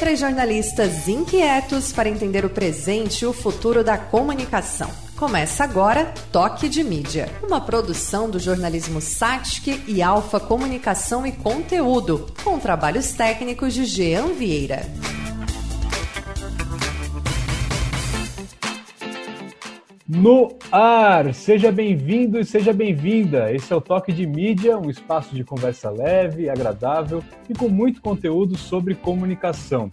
Três jornalistas inquietos para entender o presente e o futuro da comunicação. Começa agora Toque de Mídia, uma produção do jornalismo Satic e Alfa Comunicação e Conteúdo, com trabalhos técnicos de Jean Vieira. No ar! Seja bem-vindo e seja bem-vinda! Esse é o Toque de Mídia, um espaço de conversa leve, agradável e com muito conteúdo sobre comunicação.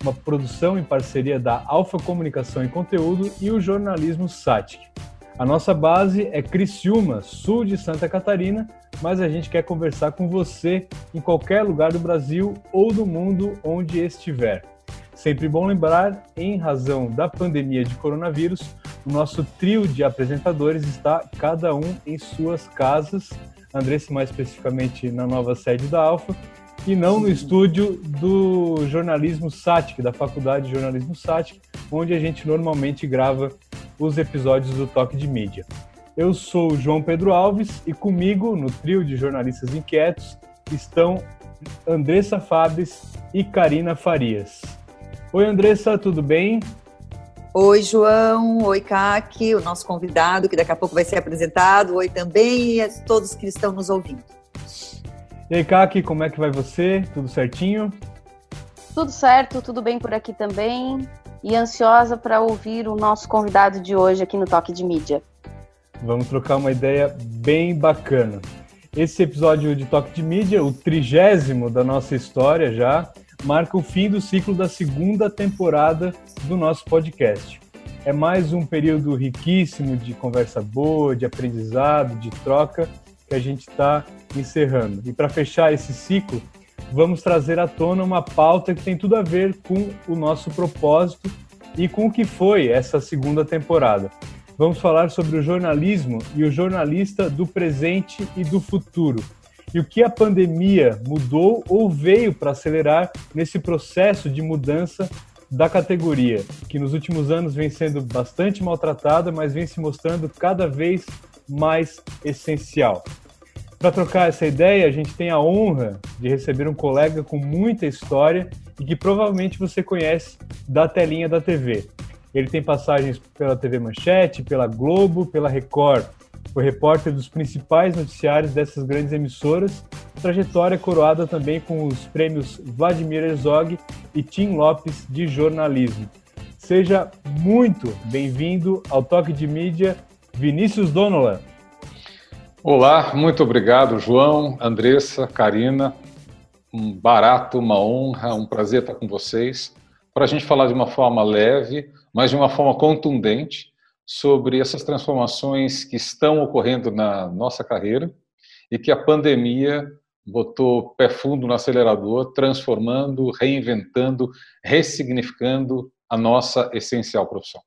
Uma produção em parceria da Alfa Comunicação e Conteúdo e o jornalismo SATIC. A nossa base é Criciúma, sul de Santa Catarina, mas a gente quer conversar com você em qualquer lugar do Brasil ou do mundo onde estiver. Sempre bom lembrar, em razão da pandemia de coronavírus, o nosso trio de apresentadores está cada um em suas casas, Andressa mais especificamente na nova sede da Alfa, e não no estúdio do jornalismo SATIC, da Faculdade de Jornalismo SATIC, onde a gente normalmente grava os episódios do Toque de Mídia. Eu sou o João Pedro Alves e comigo, no trio de jornalistas inquietos, estão Andressa Fabres e Karina Farias. Oi, Andressa, tudo bem? Oi, João. Oi, Kaki, o nosso convidado, que daqui a pouco vai ser apresentado. Oi também e a todos que estão nos ouvindo. E aí, Kaki, como é que vai você? Tudo certinho? Tudo certo, tudo bem por aqui também. E ansiosa para ouvir o nosso convidado de hoje aqui no Toque de Mídia. Vamos trocar uma ideia bem bacana. Esse episódio de Toque de Mídia, o trigésimo da nossa história já, marca o fim do ciclo da segunda temporada do nosso podcast. É mais um período riquíssimo de conversa boa, de aprendizado, de troca que a gente está encerrando. E para fechar esse ciclo, vamos trazer à tona uma pauta que tem tudo a ver com o nosso propósito e com o que foi essa segunda temporada. Vamos falar sobre o jornalismo e o jornalista do presente e do futuro e o que a pandemia mudou ou veio para acelerar nesse processo de mudança da categoria, que nos últimos anos vem sendo bastante maltratada, mas vem se mostrando cada vez mais essencial. Para trocar essa ideia, a gente tem a honra de receber um colega com muita história e que provavelmente você conhece da telinha da TV. Ele tem passagens pela TV Manchete, pela Globo, pela Record, foi repórter dos principais noticiários dessas grandes emissoras, trajetória coroada também com os prêmios Vladimir Herzog e Tim Lopes de jornalismo. Seja muito bem-vindo ao Toque de Mídia, Vinícius Donola. Olá, muito obrigado, João, Andressa, Karina. Um barato, uma honra, um prazer estar com vocês para a gente falar de uma forma leve, mas de uma forma contundente sobre essas transformações que estão ocorrendo na nossa carreira e que a pandemia botou pé fundo no acelerador, transformando, reinventando, ressignificando a nossa essencial profissão.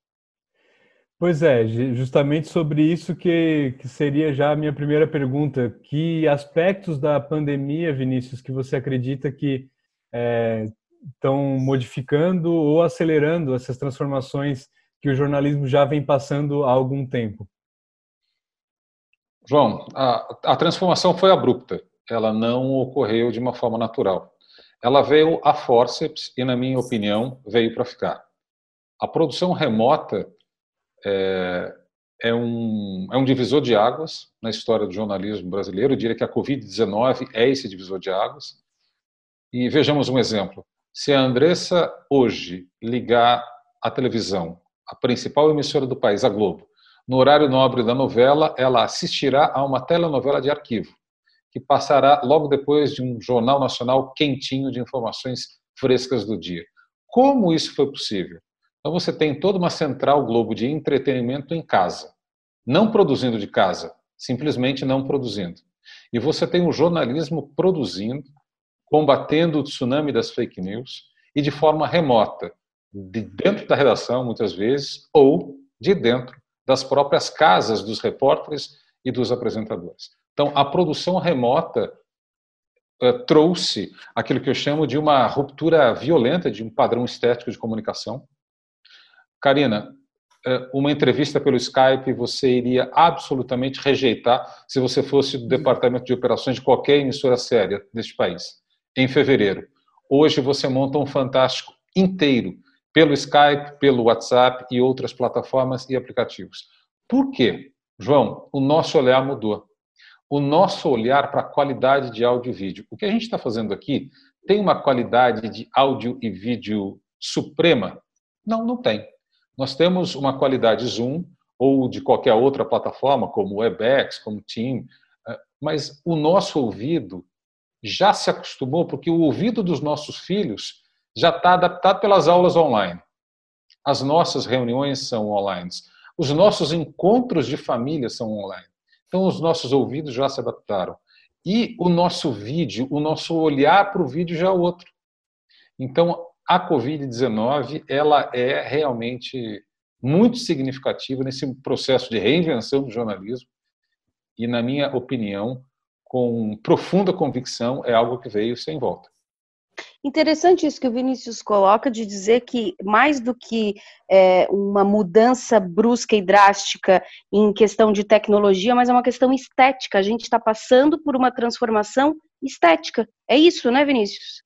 Pois é, justamente sobre isso que, que, seria já a minha primeira pergunta. Que aspectos da pandemia, Vinícius, que você acredita que é, estão modificando ou acelerando essas transformações que o jornalismo já vem passando há algum tempo? João, a, a transformação foi abrupta, ela não ocorreu de uma forma natural. Ela veio a forceps e, na minha opinião, veio para ficar. A produção remota é, é, um, é um divisor de águas na história do jornalismo brasileiro. Eu diria que a Covid-19 é esse divisor de águas. E vejamos um exemplo. Se a Andressa hoje ligar a televisão a principal emissora do país, a Globo, no horário nobre da novela, ela assistirá a uma telenovela de arquivo, que passará logo depois de um jornal nacional quentinho de informações frescas do dia. Como isso foi possível? Então você tem toda uma central Globo de entretenimento em casa, não produzindo de casa, simplesmente não produzindo. E você tem o jornalismo produzindo, combatendo o tsunami das fake news e de forma remota, de dentro da redação, muitas vezes, ou de dentro das próprias casas dos repórteres e dos apresentadores. Então, a produção remota uh, trouxe aquilo que eu chamo de uma ruptura violenta de um padrão estético de comunicação. Karina, uh, uma entrevista pelo Skype você iria absolutamente rejeitar se você fosse do departamento de operações de qualquer emissora séria deste país, em fevereiro. hoje você monta um fantástico inteiro pelo Skype, pelo WhatsApp e outras plataformas e aplicativos. Por quê? João, o nosso olhar mudou. O nosso olhar para a qualidade de áudio e vídeo. O que a gente está fazendo aqui tem uma qualidade de áudio e vídeo suprema? Não, não tem. Nós temos uma qualidade Zoom ou de qualquer outra plataforma, como WebEx, como Team, eh, mas o nosso ouvido já se acostumou, porque o ouvido dos nossos filhos já está adaptado pelas aulas online. As nossas reuniões são online. Os nossos encontros de família são online. Então, os nossos ouvidos já se adaptaram. E o nosso vídeo, o nosso olhar para o vídeo já é outro. Então, a Covid-19, ela é realmente muito significativa nesse processo de reinvenção do jornalismo e, na minha opinião, com profunda convicção, é algo que veio sem volta. Interessante isso que o Vinícius coloca de dizer que mais do que é, uma mudança brusca e drástica em questão de tecnologia, mas é uma questão estética. A gente está passando por uma transformação estética. É isso, né, Vinícius?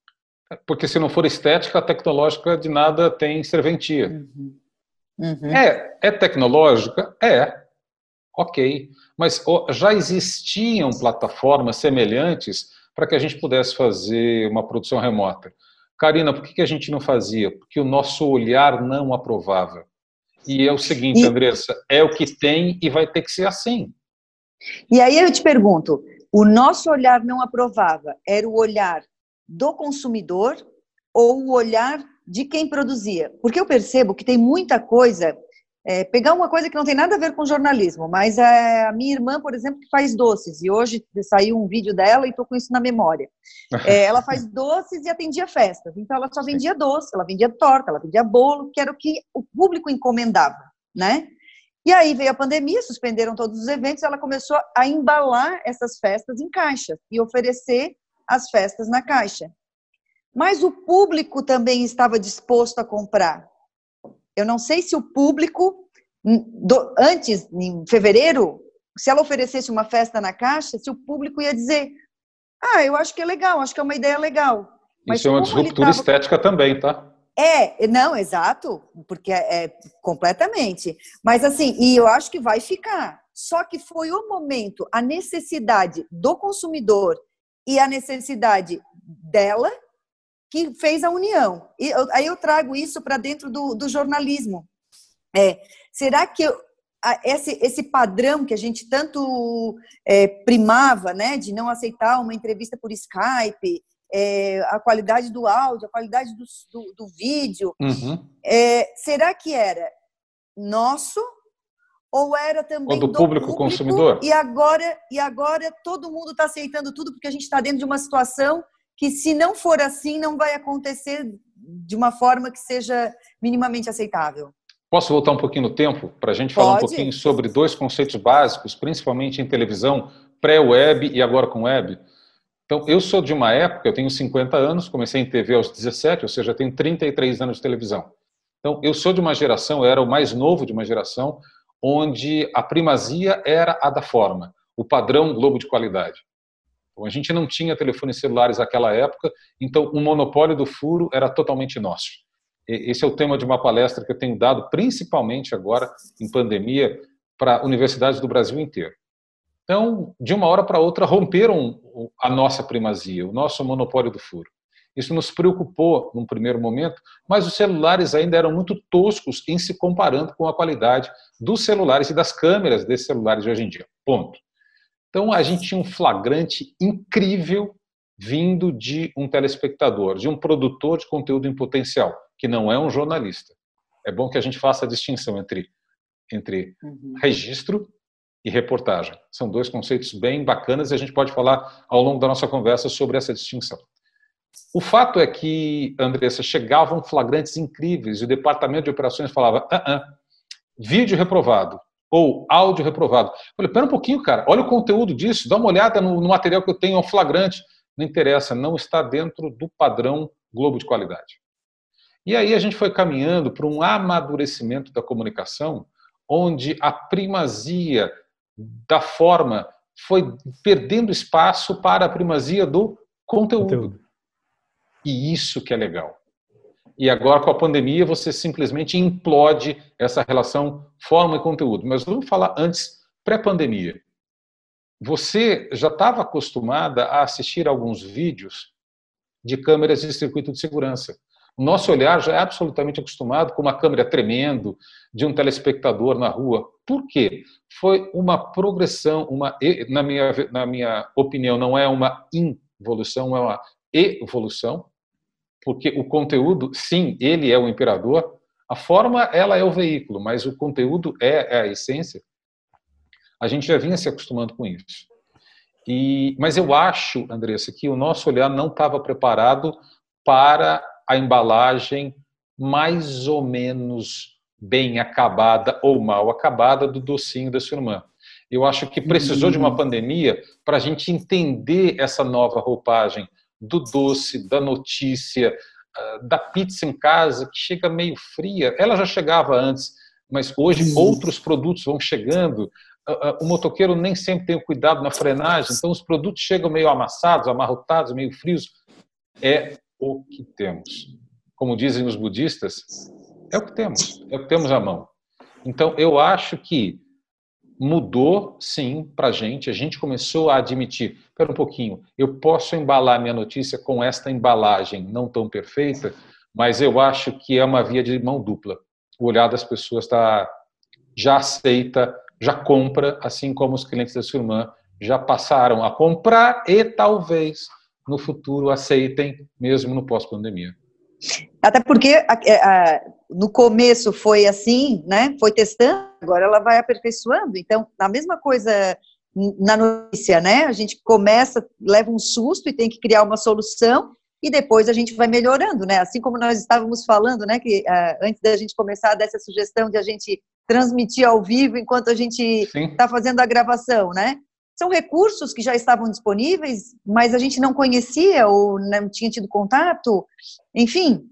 Porque se não for estética, a tecnológica de nada tem serventia. Uhum. Uhum. É, é tecnológica? É. Ok. Mas já existiam plataformas semelhantes para que a gente pudesse fazer uma produção remota. Karina, por que a gente não fazia? Porque o nosso olhar não aprovava. E é o seguinte, e... Andressa, é o que tem e vai ter que ser assim. E aí eu te pergunto, o nosso olhar não aprovava, era o olhar do consumidor ou o olhar de quem produzia? Porque eu percebo que tem muita coisa é, pegar uma coisa que não tem nada a ver com jornalismo, mas é a minha irmã, por exemplo, que faz doces, e hoje saiu um vídeo dela e estou com isso na memória. É, ela faz doces e atendia festas, então ela só vendia doce, ela vendia torta, ela vendia bolo, que era o que o público encomendava, né? E aí veio a pandemia, suspenderam todos os eventos, ela começou a embalar essas festas em caixa e oferecer as festas na caixa. Mas o público também estava disposto a comprar. Eu não sei se o público, do, antes, em fevereiro, se ela oferecesse uma festa na caixa, se o público ia dizer: Ah, eu acho que é legal, acho que é uma ideia legal. Mas Isso é uma disruptura tava... estética também, tá? É, não, exato, porque é, é, completamente. Mas assim, e eu acho que vai ficar. Só que foi o momento, a necessidade do consumidor e a necessidade dela que fez a união. E eu, aí eu trago isso para dentro do, do jornalismo. É, será que eu, esse, esse padrão que a gente tanto é, primava, né, de não aceitar uma entrevista por Skype, é, a qualidade do áudio, a qualidade do, do, do vídeo, uhum. É, será que era nosso ou era também ou do, do público, público consumidor? E agora, e agora todo mundo está aceitando tudo porque a gente está dentro de uma situação que se não for assim, não vai acontecer de uma forma que seja minimamente aceitável. Posso voltar um pouquinho no tempo para a gente falar Pode. um pouquinho sobre dois conceitos básicos, principalmente em televisão, pré-web e agora com web? Então, eu sou de uma época, eu tenho 50 anos, comecei em TV aos 17, ou seja, tenho 33 anos de televisão. Então, eu sou de uma geração, eu era o mais novo de uma geração, onde a primazia era a da forma, o padrão Globo de qualidade. A gente não tinha telefones celulares naquela época, então o monopólio do furo era totalmente nosso. Esse é o tema de uma palestra que eu tenho dado, principalmente agora, em pandemia, para universidades do Brasil inteiro. Então, de uma hora para outra, romperam a nossa primazia, o nosso monopólio do furo. Isso nos preocupou num primeiro momento, mas os celulares ainda eram muito toscos em se comparando com a qualidade dos celulares e das câmeras desses celulares de hoje em dia. Ponto. Então a gente tinha um flagrante incrível vindo de um telespectador, de um produtor de conteúdo em potencial, que não é um jornalista. É bom que a gente faça a distinção entre, entre uhum. registro e reportagem. São dois conceitos bem bacanas e a gente pode falar ao longo da nossa conversa sobre essa distinção. O fato é que, Andressa, chegavam flagrantes incríveis e o departamento de operações falava: ah, ah, vídeo reprovado, ou áudio reprovado. Falei, pera um pouquinho, cara, olha o conteúdo disso, dá uma olhada no, no material que eu tenho, é um flagrante. Não interessa, não está dentro do padrão Globo de qualidade. E aí a gente foi caminhando para um amadurecimento da comunicação, onde a primazia da forma foi perdendo espaço para a primazia do conteúdo. conteúdo. E isso que é legal. E agora, com a pandemia, você simplesmente implode essa relação forma e conteúdo. Mas vamos falar antes, pré-pandemia. Você já estava acostumada a assistir alguns vídeos de câmeras de circuito de segurança. O nosso olhar já é absolutamente acostumado com uma câmera tremendo de um telespectador na rua. Por quê? Foi uma progressão, uma na minha na minha opinião não é uma involução, é uma evolução, porque o conteúdo, sim, ele é o imperador, a forma ela é o veículo, mas o conteúdo é, é a essência. A gente já vinha se acostumando com isso. E, mas eu acho, Andressa, que o nosso olhar não estava preparado para a embalagem mais ou menos bem acabada ou mal acabada do docinho da sua irmã. Eu acho que precisou de uma uhum. pandemia para a gente entender essa nova roupagem do doce, da notícia, ah, da pizza em casa, que chega meio fria. Ela já chegava antes, mas hoje outros produtos vão chegando. Ah, ah, o motoqueiro nem sempre tem o cuidado na frenagem, então os produtos chegam meio amassados, amarrotados, meio frios. É o que temos. Como dizem os budistas, é o que temos, é o que temos à mão. Então, eu acho que mudou, sim, para a gente. A gente começou a admitir: espera um pouquinho, eu posso embalar minha notícia com esta embalagem não tão perfeita, mas eu acho que é uma via de mão dupla. O olhar das pessoas está já aceita, já compra, assim como os clientes da sua irmã já passaram a comprar e talvez no futuro aceitem, mesmo no pós-pandemia. Até porque a, no começo foi assim, né? Foi testando, agora ela vai aperfeiçoando. Então, a mesma coisa na notícia, né? A gente começa, leva um susto e tem que criar uma solução e depois a gente vai melhorando, né? Assim como nós estávamos falando, né? Que uh, antes da gente começar dessa sugestão de a gente transmitir ao vivo enquanto a gente está fazendo a gravação, né? são recursos que já estavam disponíveis, mas a gente não conhecia ou não tinha tido contato. Enfim,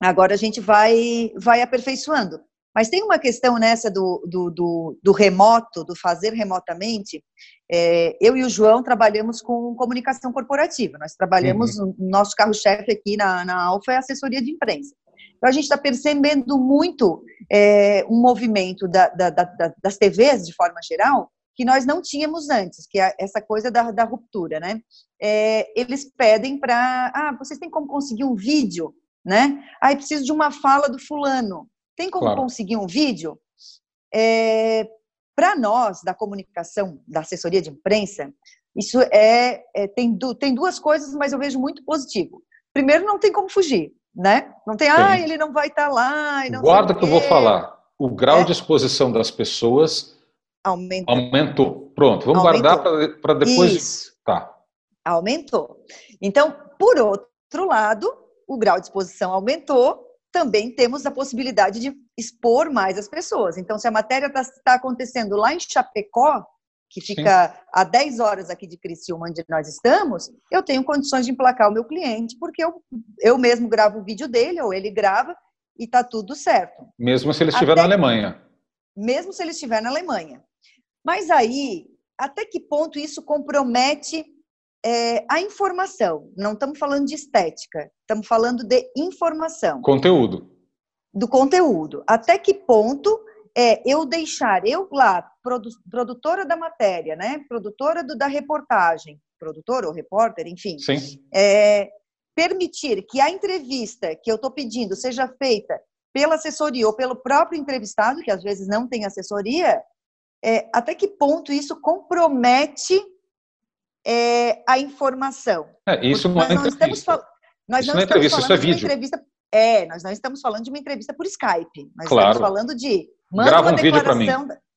agora a gente vai, vai aperfeiçoando. Mas tem uma questão nessa do, do, do, do remoto, do fazer remotamente. É, eu e o João trabalhamos com comunicação corporativa. Nós trabalhamos, uhum. no nosso carro-chefe aqui na, na Alfa é assessoria de imprensa. Então, a gente está percebendo muito é, um movimento da, da, da, das TVs, de forma geral, que nós não tínhamos antes, que é essa coisa da, da ruptura, né? É, eles pedem para, ah, vocês têm como conseguir um vídeo, né? Ah, eu preciso de uma fala do fulano. Tem como claro. conseguir um vídeo? É, para nós, da comunicação, da assessoria de imprensa, isso é, é tem, du, tem duas coisas, mas eu vejo muito positivo. Primeiro, não tem como fugir, né? Não tem, ah, ele não vai estar tá lá. Guarda que eu vou falar. O grau é. de exposição das pessoas Aumentou. Aumentou. Pronto, vamos Aumentou. guardar para depois. Isso. Tá. Aumentou. Então, por outro lado, o grau de exposição aumentou, também temos a possibilidade de expor mais as pessoas. Então, se a matéria está tá acontecendo lá em Chapecó, que fica Sim. a 10 horas aqui de Criciúma, onde nós estamos, eu tenho condições de emplacar o meu cliente, porque eu, eu mesmo gravo o vídeo dele, ou ele grava, e está tudo certo. Mesmo se ele estiver Até, na Alemanha. Mesmo se ele estiver na Alemanha. Mas aí, até que ponto isso compromete é, a informação? Não estamos falando de estética, estamos falando de informação. Conteúdo. Do conteúdo. Até que ponto é eu deixar, eu lá, produ produtora da matéria, né? Produtora do, da reportagem, produtora ou repórter, enfim. Sim. É, permitir que a entrevista que eu estou pedindo seja feita pela assessoria ou pelo próprio entrevistado, que às vezes não tem assessoria, é, até que ponto isso compromete é, a informação. É, isso não é entrevista. Nós isso não, é entrevista, isso é vídeo. Entrevista, é, nós não estamos falando de uma entrevista por Skype. Nós claro. estamos falando de grava um vídeo para mim.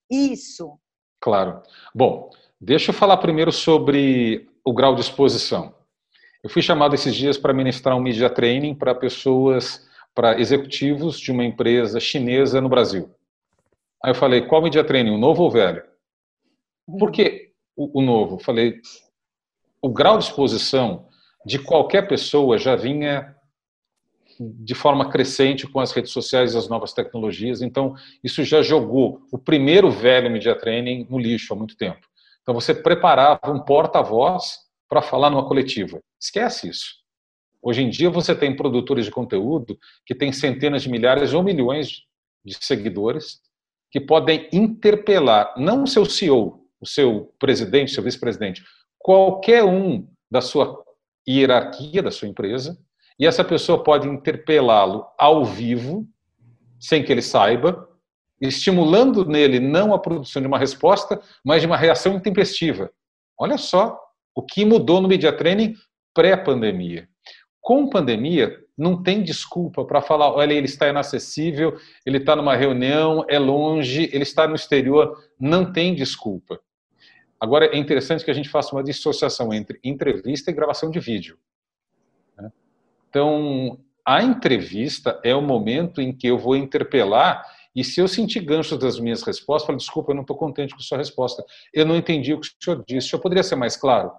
Isso. Claro. Bom, deixa eu falar primeiro sobre o grau de exposição. Eu fui chamado esses dias para ministrar um media training para pessoas, para executivos de uma empresa chinesa no Brasil. Aí eu falei, qual media training, o novo ou o velho? Por que o, o novo? Falei, o grau de exposição de qualquer pessoa já vinha de forma crescente com as redes sociais e as novas tecnologias. Então, isso já jogou o primeiro velho media training no lixo há muito tempo. Então, você preparava um porta-voz para falar numa coletiva. Esquece isso. Hoje em dia você tem produtores de conteúdo que têm centenas de milhares ou milhões de seguidores que podem interpelar não o seu CEO, o seu presidente, o seu vice-presidente, qualquer um da sua hierarquia da sua empresa, e essa pessoa pode interpelá-lo ao vivo, sem que ele saiba, estimulando nele não a produção de uma resposta, mas de uma reação intempestiva. Olha só o que mudou no media training pré-pandemia. Com pandemia, não tem desculpa para falar, olha, ele está inacessível, ele está numa reunião, é longe, ele está no exterior, não tem desculpa. Agora, é interessante que a gente faça uma dissociação entre entrevista e gravação de vídeo. Né? Então, a entrevista é o momento em que eu vou interpelar e se eu sentir ganchos das minhas respostas, falo, desculpa, eu não estou contente com a sua resposta. Eu não entendi o que o senhor disse. O senhor poderia ser mais claro?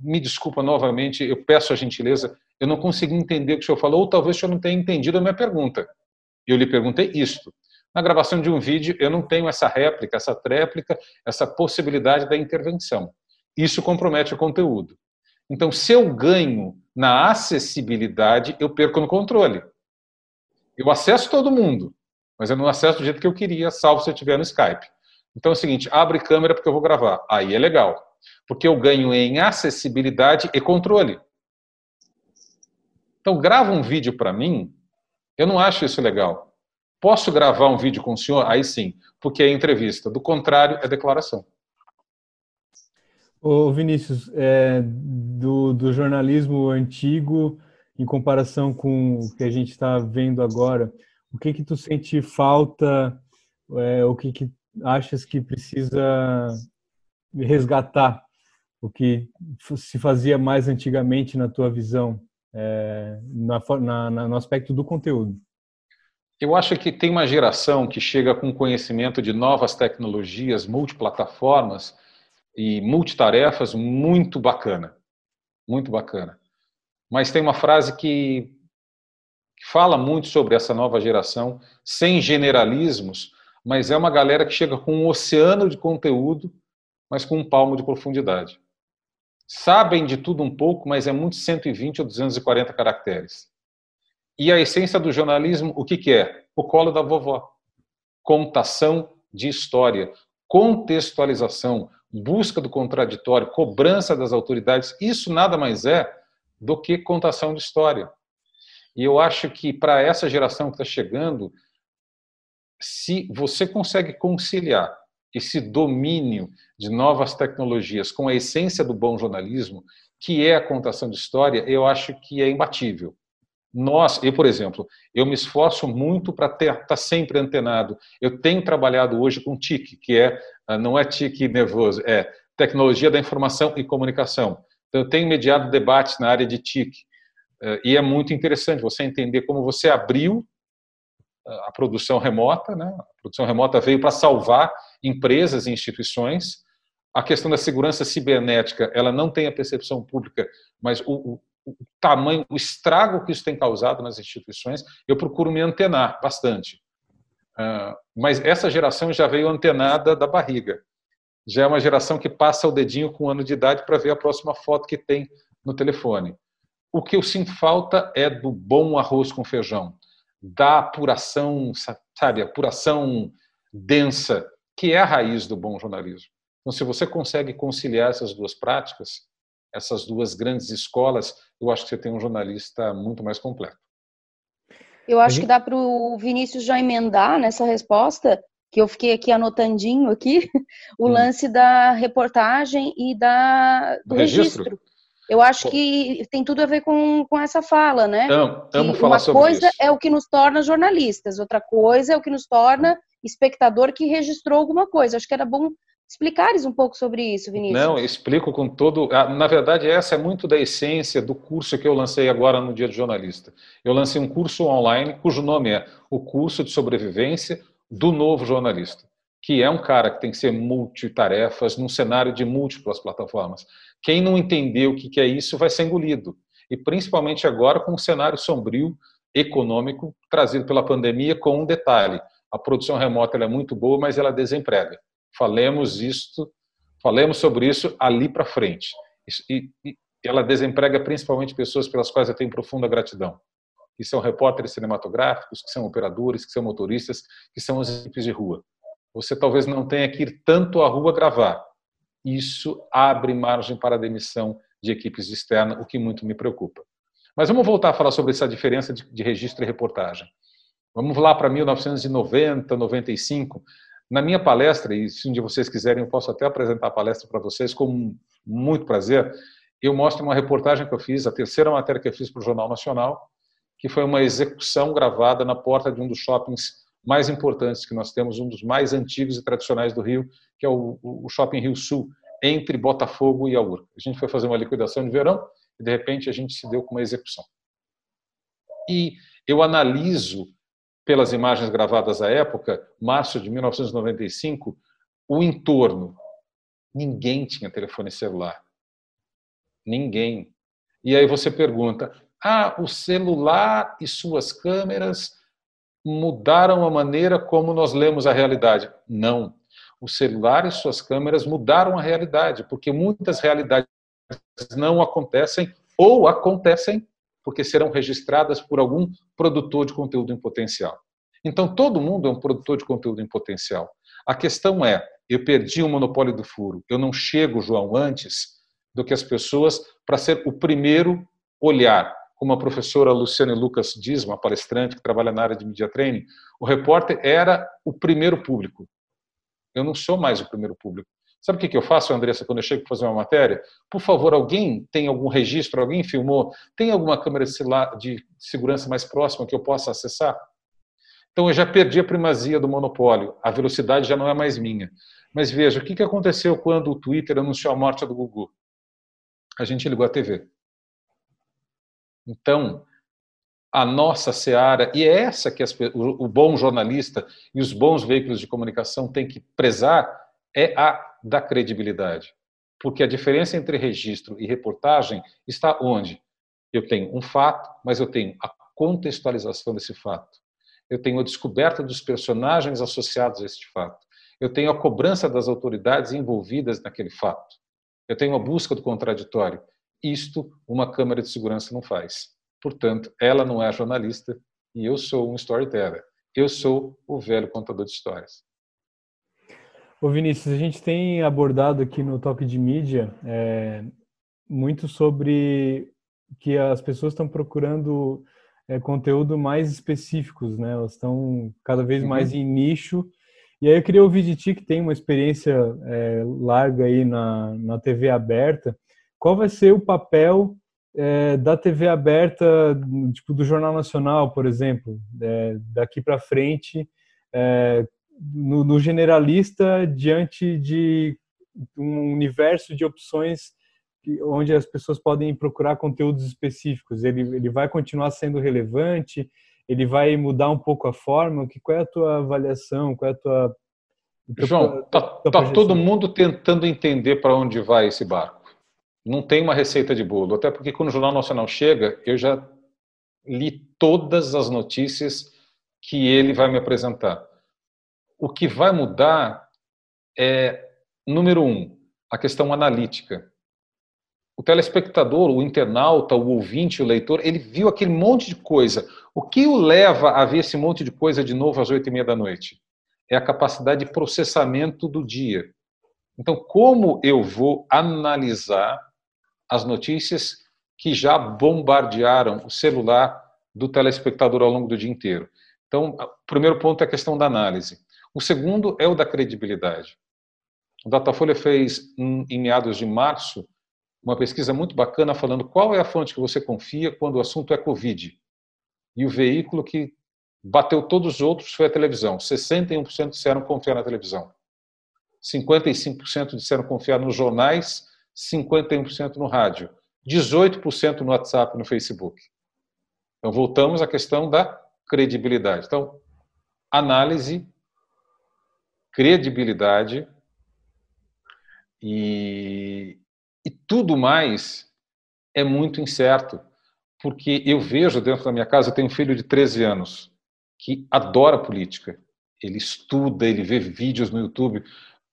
Me desculpa novamente, eu peço a gentileza, eu não consegui entender o que o senhor falou, ou talvez o senhor não tenha entendido a minha pergunta. Eu lhe perguntei isto. Na gravação de um vídeo, eu não tenho essa réplica, essa tréplica, essa possibilidade da intervenção. Isso compromete o conteúdo. Então, se eu ganho na acessibilidade, eu perco no controle. Eu acesso todo mundo, mas eu não acesso do jeito que eu queria, salvo se eu estiver no Skype. Então é o seguinte, abre câmera porque eu vou gravar. Aí é legal, porque eu ganho em acessibilidade e controle. Então grava um vídeo para mim, eu não acho isso legal. Posso gravar um vídeo com o senhor? Aí sim, porque é entrevista. Do contrário, é declaração. Ô Vinícius, é, do, do, jornalismo antigo, em comparação com o que a gente está vendo agora, o que que tu sente falta, é, o que que achas que precisa resgatar, o que se fazia mais antigamente na tua visão, é, na, na, no aspecto do conteúdo? Eu acho que tem uma geração que chega com conhecimento de novas tecnologias, multiplataformas e multitarefas muito bacana. Muito bacana. Mas tem uma frase que, fala muito sobre essa nova geração, sem generalismos, mas é uma galera que chega com um oceano de conteúdo, mas com um palmo de profundidade. Sabem de tudo um pouco, mas é muito 120 ou 240 caracteres. E a essência do jornalismo, o que, que é? O colo da vovó. Contação de história, contextualização, busca do contraditório, cobrança das autoridades. Isso nada mais é do que contação de história. E eu acho que para essa geração que está chegando, se você consegue conciliar esse domínio de novas tecnologias com a essência do bom jornalismo, que é a contação de história, eu acho que é imbatível. Nós, eu, por exemplo, eu me esforço muito para estar tá sempre antenado. Eu tenho trabalhado hoje com TIC, que é ah, não é TIC nervoso, é tecnologia da informação e comunicação. Então, eu tenho mediado debates na área de TIC. Eh, e é muito interessante você entender como você abriu ah, a produção remota. Né? A produção remota veio para salvar empresas e instituições. A questão da segurança cibernética, ela não tem a percepção pública, mas o, o tamanho, o estrago que isso tem causado nas instituições, eu procuro me antenar bastante. Uh, mas essa geração já veio antenada da barriga. Já é uma geração que passa o dedinho com um ano de idade para ver a próxima foto que tem no telefone. O que eu sinto falta é do bom arroz com feijão, da apuração, sabe, apuração densa, que é a raiz do bom jornalismo. Então, se você consegue conciliar essas duas práticas, essas duas grandes escolas, eu acho que você tem um jornalista muito mais completo. Eu acho que dá para o Vinícius já emendar nessa resposta, que eu fiquei aqui anotandinho aqui, o hum. lance da reportagem e da, do registro. registro. Eu acho que tem tudo a ver com, com essa fala, né? Amo, amo falar sobre isso. Uma coisa é o que nos torna jornalistas, outra coisa é o que nos torna espectador que registrou alguma coisa. Acho que era bom explicares um pouco sobre isso, Vinícius. Não, explico com todo. Ah, na verdade, essa é muito da essência do curso que eu lancei agora no Dia de Jornalista. Eu lancei um curso online cujo nome é O Curso de Sobrevivência do Novo Jornalista, que é um cara que tem que ser multitarefas num cenário de múltiplas plataformas. Quem não entender o que é isso vai ser engolido. E principalmente agora com um cenário sombrio econômico trazido pela pandemia, com um detalhe: a produção remota é muito boa, mas ela desemprega falemos isto, falemos sobre isso ali para frente. E, e, ela desemprega principalmente pessoas pelas quais eu tenho profunda gratidão, que são repórteres cinematográficos, que são operadores, que são motoristas, que são as equipes de rua. Você talvez não tenha que ir tanto à rua gravar. Isso abre margem para a demissão de equipes externas, o que muito me preocupa. Mas vamos voltar a falar sobre essa diferença de, de registro e reportagem. Vamos lá para 1990, 95. Na minha palestra, e se um dia vocês quiserem, eu posso até apresentar a palestra para vocês com muito prazer. Eu mostro uma reportagem que eu fiz, a terceira matéria que eu fiz para o Jornal Nacional, que foi uma execução gravada na porta de um dos shoppings mais importantes que nós temos, um dos mais antigos e tradicionais do Rio, que é o, o Shopping Rio Sul, entre Botafogo e Aur. A gente foi fazer uma liquidação de verão e, de repente, a gente se deu com uma execução. E eu analiso, pelas imagens gravadas à época, março de 1995, o entorno. Ninguém tinha telefone celular. Ninguém. E aí você pergunta: ah, o celular e suas câmeras mudaram a maneira como nós lemos a realidade. Não. O celular e suas câmeras mudaram a realidade, porque muitas realidades não acontecem ou acontecem porque serão registradas por algum produtor de conteúdo em potencial. Então, todo mundo é um produtor de conteúdo em potencial. A questão é: eu perdi o monopólio do furo, eu não chego, João, antes do que as pessoas para ser o primeiro olhar, como a professora Luciane Lucas diz, uma palestrante que trabalha na área de media training, o repórter era o primeiro público. Eu não sou mais o primeiro público. Sabe o que eu faço, Andressa, quando eu chego para fazer uma matéria? Por favor, alguém tem algum registro, alguém filmou? Tem alguma câmera de segurança mais próxima que eu possa acessar? Então eu já perdi a primazia do monopólio, a velocidade já não é mais minha. Mas veja, o que aconteceu quando o Twitter anunciou a morte do Google? A gente ligou a TV. Então, a nossa seara, e é essa que as, o, o bom jornalista e os bons veículos de comunicação têm que prezar, é a da credibilidade. Porque a diferença entre registro e reportagem está onde? Eu tenho um fato, mas eu tenho a contextualização desse fato. Eu tenho a descoberta dos personagens associados a este fato. Eu tenho a cobrança das autoridades envolvidas naquele fato. Eu tenho a busca do contraditório. Isto uma câmera de segurança não faz. Portanto, ela não é jornalista e eu sou um storyteller. Eu sou o velho contador de histórias. Ô Vinícius, a gente tem abordado aqui no Toque de Mídia é, muito sobre que as pessoas estão procurando é, conteúdo mais específicos, né? Elas estão cada vez uhum. mais em nicho. E aí eu queria ouvir de ti, que tem uma experiência é, larga aí na, na TV aberta, qual vai ser o papel é, da TV aberta, tipo do Jornal Nacional, por exemplo, é, daqui para frente, é, no, no, generalista diante de um universo de opções onde as pessoas podem procurar conteúdos específicos. Ele, ele vai continuar sendo relevante? Ele vai mudar um pouco a forma? Que, qual é a tua avaliação? Qual é a tua João, está tá todo mundo tentando entender para onde vai esse barco não tem uma receita de bolo. Até porque quando o Jornal Nacional chega, eu já li todas as notícias que ele vai me apresentar. O que vai mudar é, número um, a questão analítica. O telespectador, o internauta, o ouvinte, o leitor, ele viu aquele monte de coisa. O que o leva a ver esse monte de coisa de novo às oito e meia da noite? É a capacidade de processamento do dia. Então, como eu vou analisar as notícias que já bombardearam o celular do telespectador ao longo do dia inteiro. Então, o primeiro ponto é a questão da análise. O segundo é o da credibilidade. O Datafolha fez, em meados de março, uma pesquisa muito bacana falando qual é a fonte que você confia quando o assunto é Covid. E o veículo que bateu todos os outros foi a televisão. 61% disseram confiar na televisão. 55% disseram confiar nos jornais 51% no rádio, 18% no WhatsApp no Facebook. Então, voltamos à questão da credibilidade. Então, análise, credibilidade e, e tudo mais é muito incerto, porque eu vejo dentro da minha casa, eu tenho um filho de 13 anos que adora política. Ele estuda, ele vê vídeos no YouTube,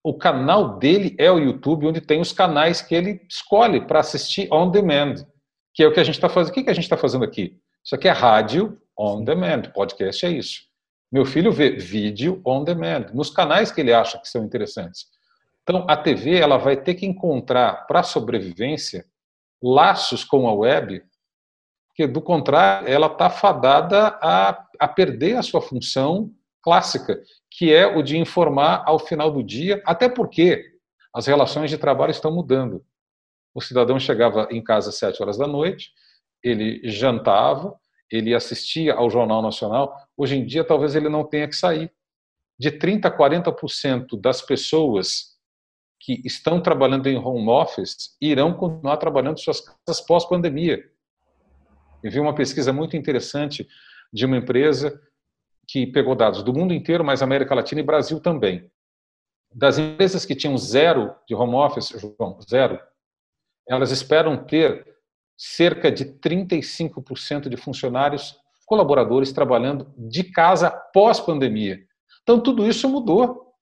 o canal dele é o YouTube, onde tem os canais que ele escolhe para assistir on demand, que é o que a gente está fazendo. O que, que a gente está fazendo aqui? Isso aqui é rádio on demand, podcast é isso. Meu filho vê vídeo on demand, nos canais que ele acha que são interessantes. Então, a TV ela vai ter que encontrar, para sobrevivência, laços com a web, porque, do contrário, ela está fadada a, a perder a sua função clássica, que é o de informar ao final do dia, até porque as relações de trabalho estão mudando. O cidadão chegava em casa às sete horas da noite, ele jantava, ele assistia ao Jornal Nacional. Hoje em dia, talvez ele não tenha que sair. De 30% a 40% das pessoas que estão trabalhando em home office irão continuar trabalhando em suas casas pós-pandemia. Eu vi uma pesquisa muito interessante de uma empresa que pegou dados do mundo inteiro, mas América Latina e Brasil também. Das empresas que tinham zero de home office, João, zero, elas esperam ter cerca de 35% de funcionários colaboradores trabalhando de casa pós-pandemia. Então, tudo isso mudou.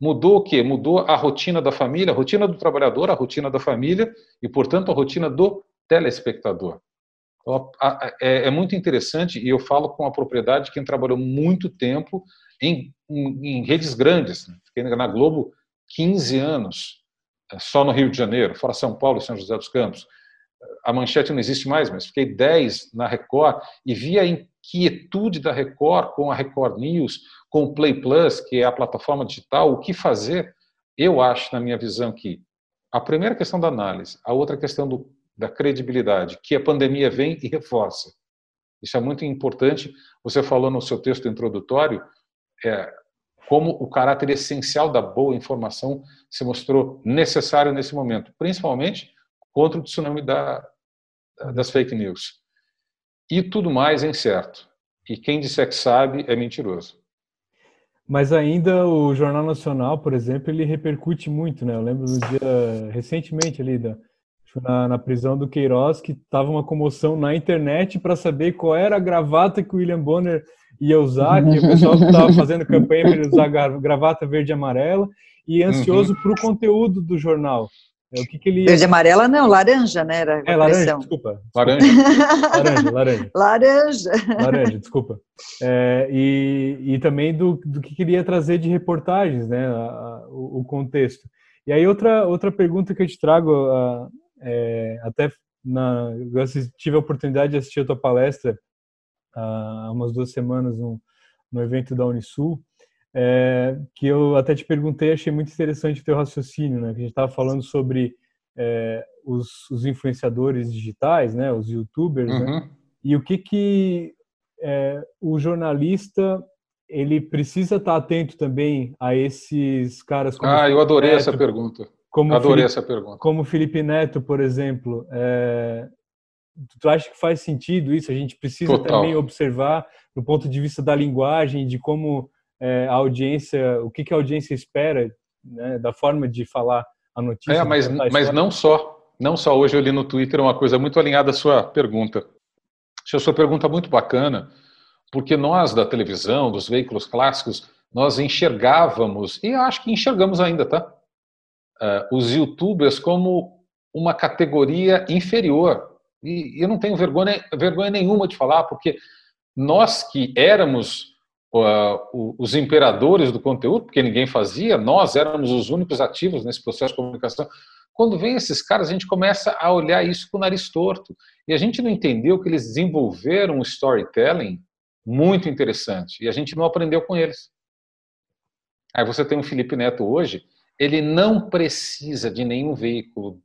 Mudou o quê? Mudou a rotina da família, a rotina do trabalhador, a rotina da família e, portanto, a rotina do telespectador. Então, é, é, muito interessante e eu falo com a propriedade de quem trabalhou muito tempo em, em, em redes grandes. Né? Fiquei na Globo 15 anos, é, só no Rio de Janeiro, fora São Paulo e São José dos Campos. A manchete não existe mais, mas fiquei 10 na Record e vi a inquietude da Record com a Record News, com o Play Plus, que é a plataforma digital, o que fazer. Eu acho, na minha visão, que a primeira questão da análise, a outra questão do da credibilidade, que a pandemia vem e reforça. Isso é muito importante. Você falou no seu texto introdutório é, como o caráter essencial da boa informação se mostrou necessário nesse momento, principalmente contra o tsunami da, das fake news. E tudo mais é incerto. E quem disser que sabe é mentiroso. Mas ainda o Jornal Nacional, por exemplo, ele repercute muito, né? Eu lembro do dia recentemente ali da na, na prisão do Queiroz, que estava uma comoção na internet para saber qual era a gravata que o William Bonner ia usar, que o pessoal estava fazendo campanha para ele usar gravata verde e amarela, e ansioso uhum. para o conteúdo do jornal. É, o que, que ele. Verde e amarela não, laranja, né? Era é, laranja, desculpa. Laranja. laranja, laranja. Laranja. Laranja, desculpa. É, e, e também do, do que queria trazer de reportagens, né? A, a, o, o, contexto. E aí outra, outra pergunta que eu te trago, a, é, até na, eu assisti, tive a oportunidade de assistir a tua palestra há umas duas semanas no, no evento da Unisul, é, que eu até te perguntei, achei muito interessante o teu raciocínio, né? Que a gente estava falando sobre é, os, os, influenciadores digitais, né? Os YouTubers, né? uhum. né? E o que que é, o jornalista ele precisa estar atento também a esses caras. ah, eu adorei Neto, essa pergunta. Como Adorei Felipe, essa pergunta. Como Felipe Neto, por exemplo, é, tu acha que faz sentido isso? A gente precisa Total. também observar do ponto de vista da linguagem, de como é, a audiência, o que, que a audiência espera, né, da forma de falar a notícia. É, mas, mas não só. Não só hoje eu li no Twitter uma coisa muito alinhada à sua pergunta. Achei a sua pergunta muito bacana, porque nós da televisão, dos veículos clássicos, nós enxergávamos, e acho que enxergamos ainda, tá? uh, os youtubers como uma categoria inferior. E eu não tenho vergonha, vergonha nenhuma de falar, porque nós que éramos os imperadores do conteúdo, porque ninguém fazia, nós éramos os únicos ativos nesse processo de comunicação. Quando vem esses caras, a gente começa a olhar isso com o nariz torto. E a gente não entendeu que eles desenvolveram um storytelling muito interessante. E a gente não aprendeu com eles. Aí você tem o Felipe Neto hoje, ele não precisa de nenhum veículo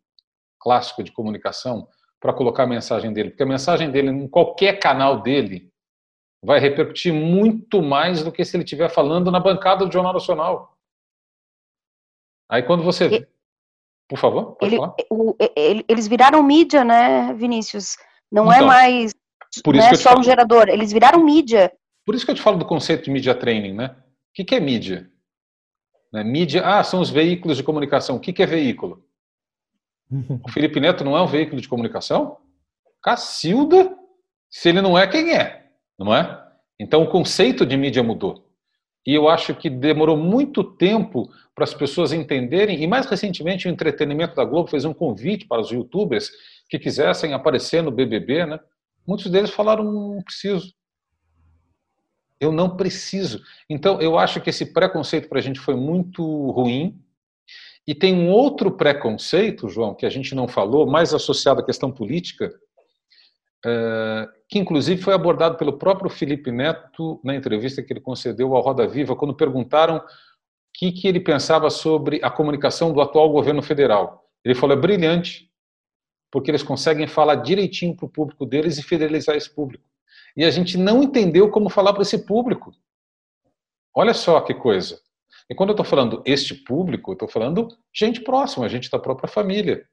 clássico de comunicação para colocar a mensagem dele, porque a mensagem dele em qualquer canal dele vai repercutir muito mais do que se ele estiver falando na bancada do Jornal Nacional. Aí quando você, por favor, pode ele, falar. O, ele, eles viraram mídia, né, Vinícius? Não é então, é mais por isso não é só falo, um gerador, eles viraram mídia. Por isso que eu te falo do conceito de media training, né? O que, que é mídia? Né? Mídia, ah, são os veículos de comunicação. O que, que é veículo? O Felipe Neto não é um veículo de comunicação? Cacilda, se ele não é, quem é? Não é? Então o conceito de mídia mudou. E eu acho que demorou muito tempo para as pessoas entenderem, e mais recentemente o entretenimento da Globo fez um convite para os youtubers que quisessem aparecer no BBB, né? Muitos deles falaram, não preciso. Eu não preciso. Então, eu acho que esse preconceito para a gente foi muito ruim. E tem um outro preconceito, João, que a gente não falou, mais associado à questão política, que inclusive foi abordado pelo próprio Felipe Neto na entrevista que ele concedeu ao Roda Viva, quando perguntaram o que, que ele pensava sobre a comunicação do atual governo federal. Ele falou: é brilhante, porque eles conseguem falar direitinho para o público deles e fidelizar esse público. E a gente não entendeu como falar para esse público. Olha só que coisa. E quando eu estou falando este público, eu estou falando gente próxima, gente da própria família,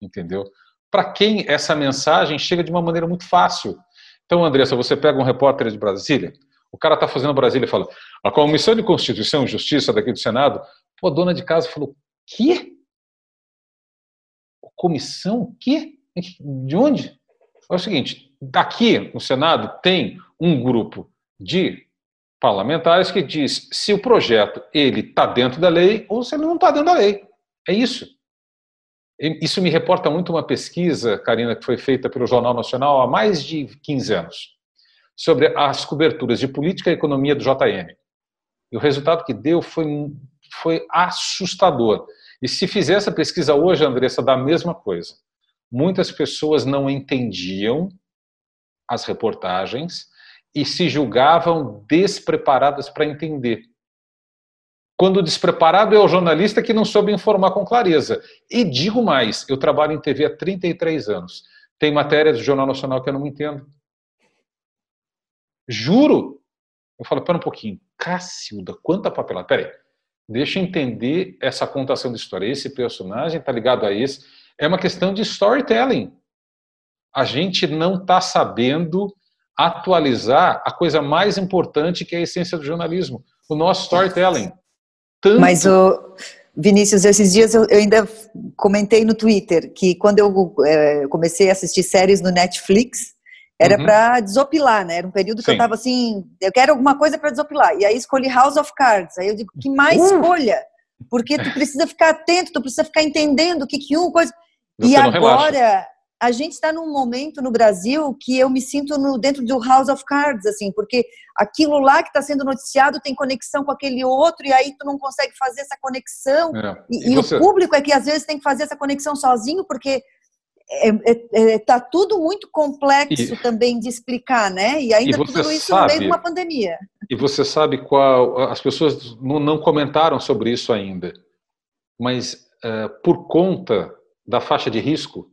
entendeu? Para quem essa mensagem chega de uma maneira muito fácil. Então, Andressa, você pega um repórter de Brasília, o cara está fazendo Brasília e fala: a Comissão de Constituição e Justiça daqui do Senado, pô, a dona de casa falou: que? Comissão? Que? De onde? É o seguinte: daqui no Senado tem um grupo de parlamentares que diz se o projeto ele está dentro da lei ou se ele não está dentro da lei. É isso. Isso me reporta muito uma pesquisa, Karina, que foi feita pelo Jornal Nacional há mais de 15 anos, sobre as coberturas de política e economia do JN. E o resultado que deu foi, foi assustador. E se fizer essa pesquisa hoje, Andressa, dá a mesma coisa. Muitas pessoas não entendiam as reportagens e se julgavam despreparadas para entender. Quando despreparado é o jornalista que não soube informar com clareza. E digo mais, eu trabalho em TV há 33 anos. Tem matérias do Jornal Nacional que eu não entendo. Juro. Eu falo, pera um pouquinho. Cacilda, quanta papelada. Peraí, deixa eu entender essa contação de história. Esse personagem está ligado a esse. É uma questão de storytelling. A gente não está sabendo atualizar a coisa mais importante que é a essência do jornalismo, o nosso storytelling tanto. Mas o Vinícius, esses dias eu, eu ainda comentei no Twitter que quando eu é, comecei a assistir séries no Netflix, era uhum. para desopilar, né? Era um período que Sim. eu tava assim, eu quero alguma coisa para desopilar. E aí escolhi House of Cards. Aí eu digo, que mais uh. escolha? Porque tu precisa ficar atento, tu precisa ficar entendendo o que que um coisa. Você e agora relaxa a gente está num momento no Brasil que eu me sinto no, dentro do House of Cards, assim, porque aquilo lá que está sendo noticiado tem conexão com aquele outro, e aí tu não consegue fazer essa conexão. É. E, e, e você... o público é que às vezes tem que fazer essa conexão sozinho, porque está é, é, é tá tudo muito complexo e, também de explicar, né? E ainda tudo isso sabe, no meio de uma pandemia. E você sabe qual. As pessoas não, não comentaram sobre isso ainda, mas uh, por conta da faixa de risco,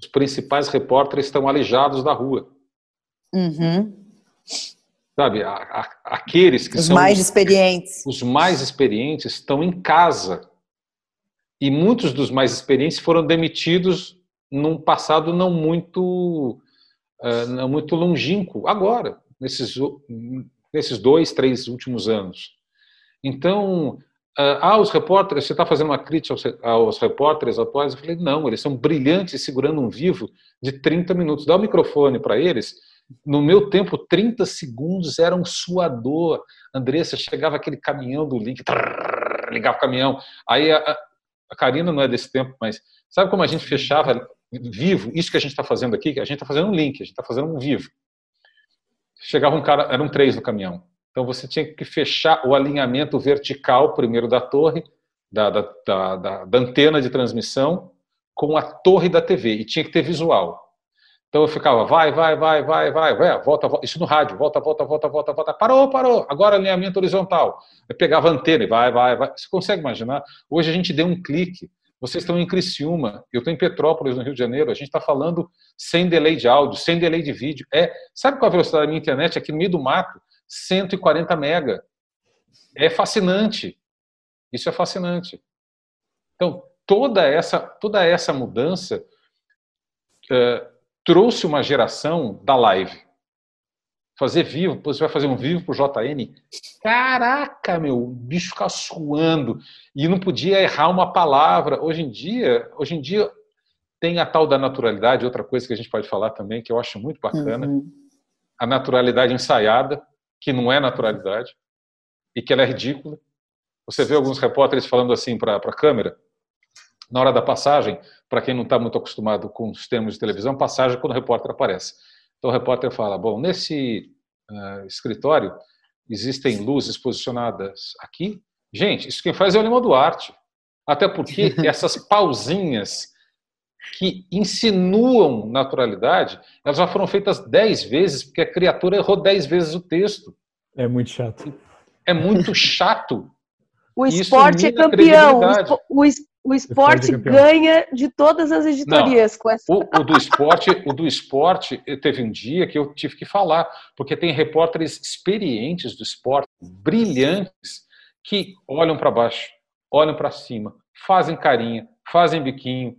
os principais repórteres estão alijados da rua. Uhum. Sabe, a, a, aqueles que os são mais experientes. Os mais experientes estão em casa. E muitos dos mais experientes foram demitidos num passado não muito, uh, não muito longínquo, agora, nesses, nesses dois, três últimos anos. Então, ah, ah, os repórteres, você está fazendo uma crítica aos, repórteres atuais? Eu falei, não, eles são brilhantes segurando um vivo de 30 minutos. Dá o microfone para eles. No meu tempo, 30 segundos era um suador. Andressa, chegava aquele caminhão do link, trrr, ligava o caminhão. Aí a, a Karina não é desse tempo, mas sabe como a gente fechava vivo? Isso que a gente está fazendo aqui, a gente está fazendo um link, a gente está fazendo um vivo. Chegava um cara, eram três no caminhão. Então você tinha que fechar o alinhamento vertical primeiro da torre, da, da, da, da, antena de transmissão, com a torre da TV, e tinha que ter visual. Então eu ficava, vai, vai, vai, vai, vai, vai, volta, volta, isso no rádio, volta, volta, volta, volta, volta, parou, parou, agora alinhamento horizontal. Eu pegava a antena e vai, vai, vai. Você consegue imaginar? Hoje a gente deu um clique. Vocês estão em Criciúma, eu estou em Petrópolis, no Rio de Janeiro, a gente está falando sem delay de áudio, sem delay de vídeo. É, sabe qual a velocidade da minha internet? Aqui no meio do mato, 140 mega. É fascinante. Isso é fascinante. Então, toda essa, toda essa mudança uh, trouxe uma geração da live. Fazer vivo, você vai fazer um vivo pro JN. Caraca, meu, o bicho fica suando e não podia errar uma palavra. Hoje em dia, hoje em dia tem a tal da naturalidade, outra coisa que a gente pode falar também, que eu acho muito bacana. Uhum. A naturalidade ensaiada que não é naturalidade. e que ela é ridícula. Você vê alguns repórteres falando assim para a câmera, na hora da passagem, para quem não está muito acostumado com os termos de televisão, passagem quando o repórter aparece. Então o repórter fala: Bom, nesse uh, escritório existem luzes posicionadas aqui. Gente, isso quem faz é o Lima Duarte. Até porque essas pausinhas que insinuam naturalidade, elas já foram feitas dez vezes, porque a criatura errou dez vezes o texto. É muito chato. É muito chato. o esporte é campeão. O, o esporte ganha de todas as editorias Não, com essa. O, o, do esporte, o do esporte teve um dia que eu tive que falar, porque tem repórteres experientes do esporte, brilhantes, que olham para baixo, olham para cima, fazem carinha, fazem biquinho,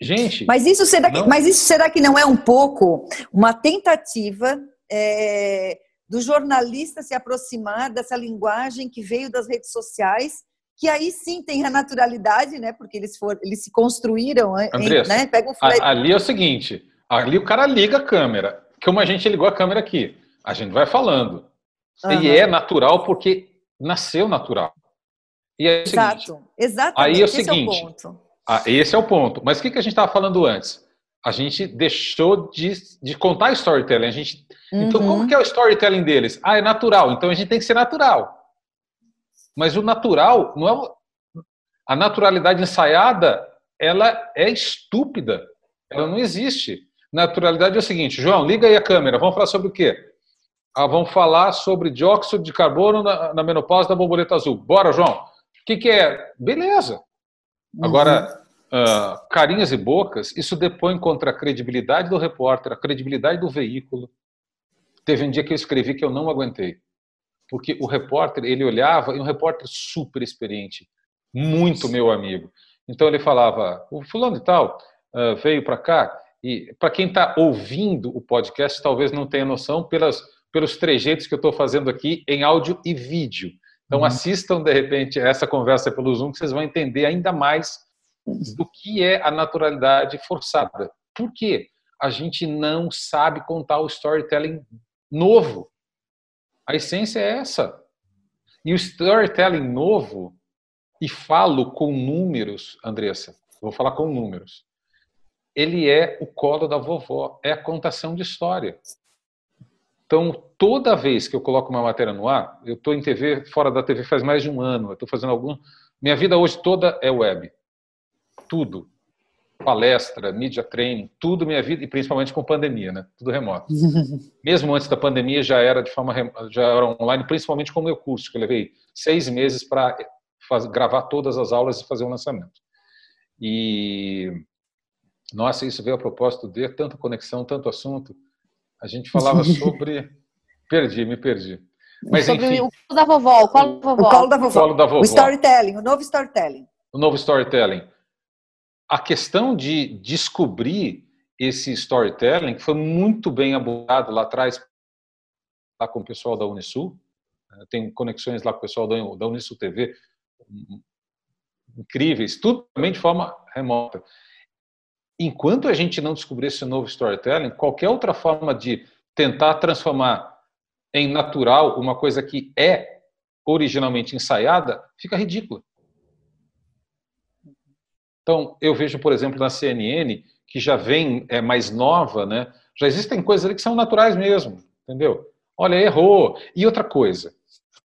Gente. Mas isso será que, mas isso será que não é um pouco uma tentativa é, do jornalista se aproximar dessa linguagem que veio das redes sociais, que aí sim tem a naturalidade, né? Porque eles foram, eles se construíram, Andressa, né? Pega um a, ali é o seguinte, ali o cara liga a câmera, como a gente ligou a câmera aqui, a gente vai falando. Uhum. E é natural porque nasceu natural. E é Exato, seguinte, exatamente. Aí é o seguinte, é o ah, esse é o ponto. Mas o que, que a gente estava falando antes? A gente deixou de, de contar storytelling. A gente, uhum. Então, como uhum. que é o storytelling deles? Ah, é natural. Então, a gente tem que ser natural. Mas o natural não é... A naturalidade ensaiada, ela é estúpida. Ela não existe. Naturalidade é o seguinte, João, liga aí a câmera. Vamos falar sobre o quê? Ah, vamos falar sobre dióxido de carbono na, na menopausa da borboleta azul. Bora, João. O que, que é? Beleza. Agora, uh, carinhas e bocas, isso depõe contra a credibilidade do repórter, a credibilidade do veículo. Teve um dia que eu escrevi que eu não aguentei. Porque o repórter, ele olhava, e um repórter super experiente, muito meu amigo. Então ele falava, o fulano e tal uh, veio para cá, e para quem está ouvindo o podcast, talvez não tenha noção pelas, pelos trejeitos que eu estou fazendo aqui em áudio e vídeo. Então uhum. assistam de repente essa conversa pelo Zoom que vocês vão entender ainda mais do que é a naturalidade forçada. Por quê? A gente não sabe contar o storytelling novo. A essência é essa. E o storytelling novo, e falo com números, Andressa, vou falar com números. Ele é o colo da vovó, é a contação de história. Então, toda vez que eu coloco uma matéria no ar, eu estou em TV, fora da TV faz mais de um ano, eu estou fazendo algum. Minha vida hoje toda é web. Tudo. Palestra, mídia training, tudo minha vida, e principalmente com pandemia, né? Tudo remoto. Mesmo antes da pandemia já era de forma já era online, principalmente com o meu curso, que eu levei seis meses para gravar todas as aulas e fazer o um lançamento. E nossa, isso veio a propósito de tanta conexão, tanto assunto a gente falava sobre. perdi, me perdi. Mas, sobre enfim, o colo da vovó, o colo da vovó. O colo da vovó. O, colo da vovó. o storytelling, o novo storytelling. O novo storytelling. A questão de descobrir esse storytelling foi muito bem abordado lá atrás lá com o pessoal da Unisul. Né, tem conexões lá com o pessoal da Unisul TV incríveis, tudo também de forma remota enquanto a gente não descobrir esse novo storytelling, qualquer outra forma de tentar transformar em natural uma coisa que é originalmente ensaiada, fica ridícula. Então, eu vejo, por exemplo, na CNN, que já vem é, mais nova, né? já existem coisas ali que são naturais mesmo, entendeu? Olha, errou. E outra coisa,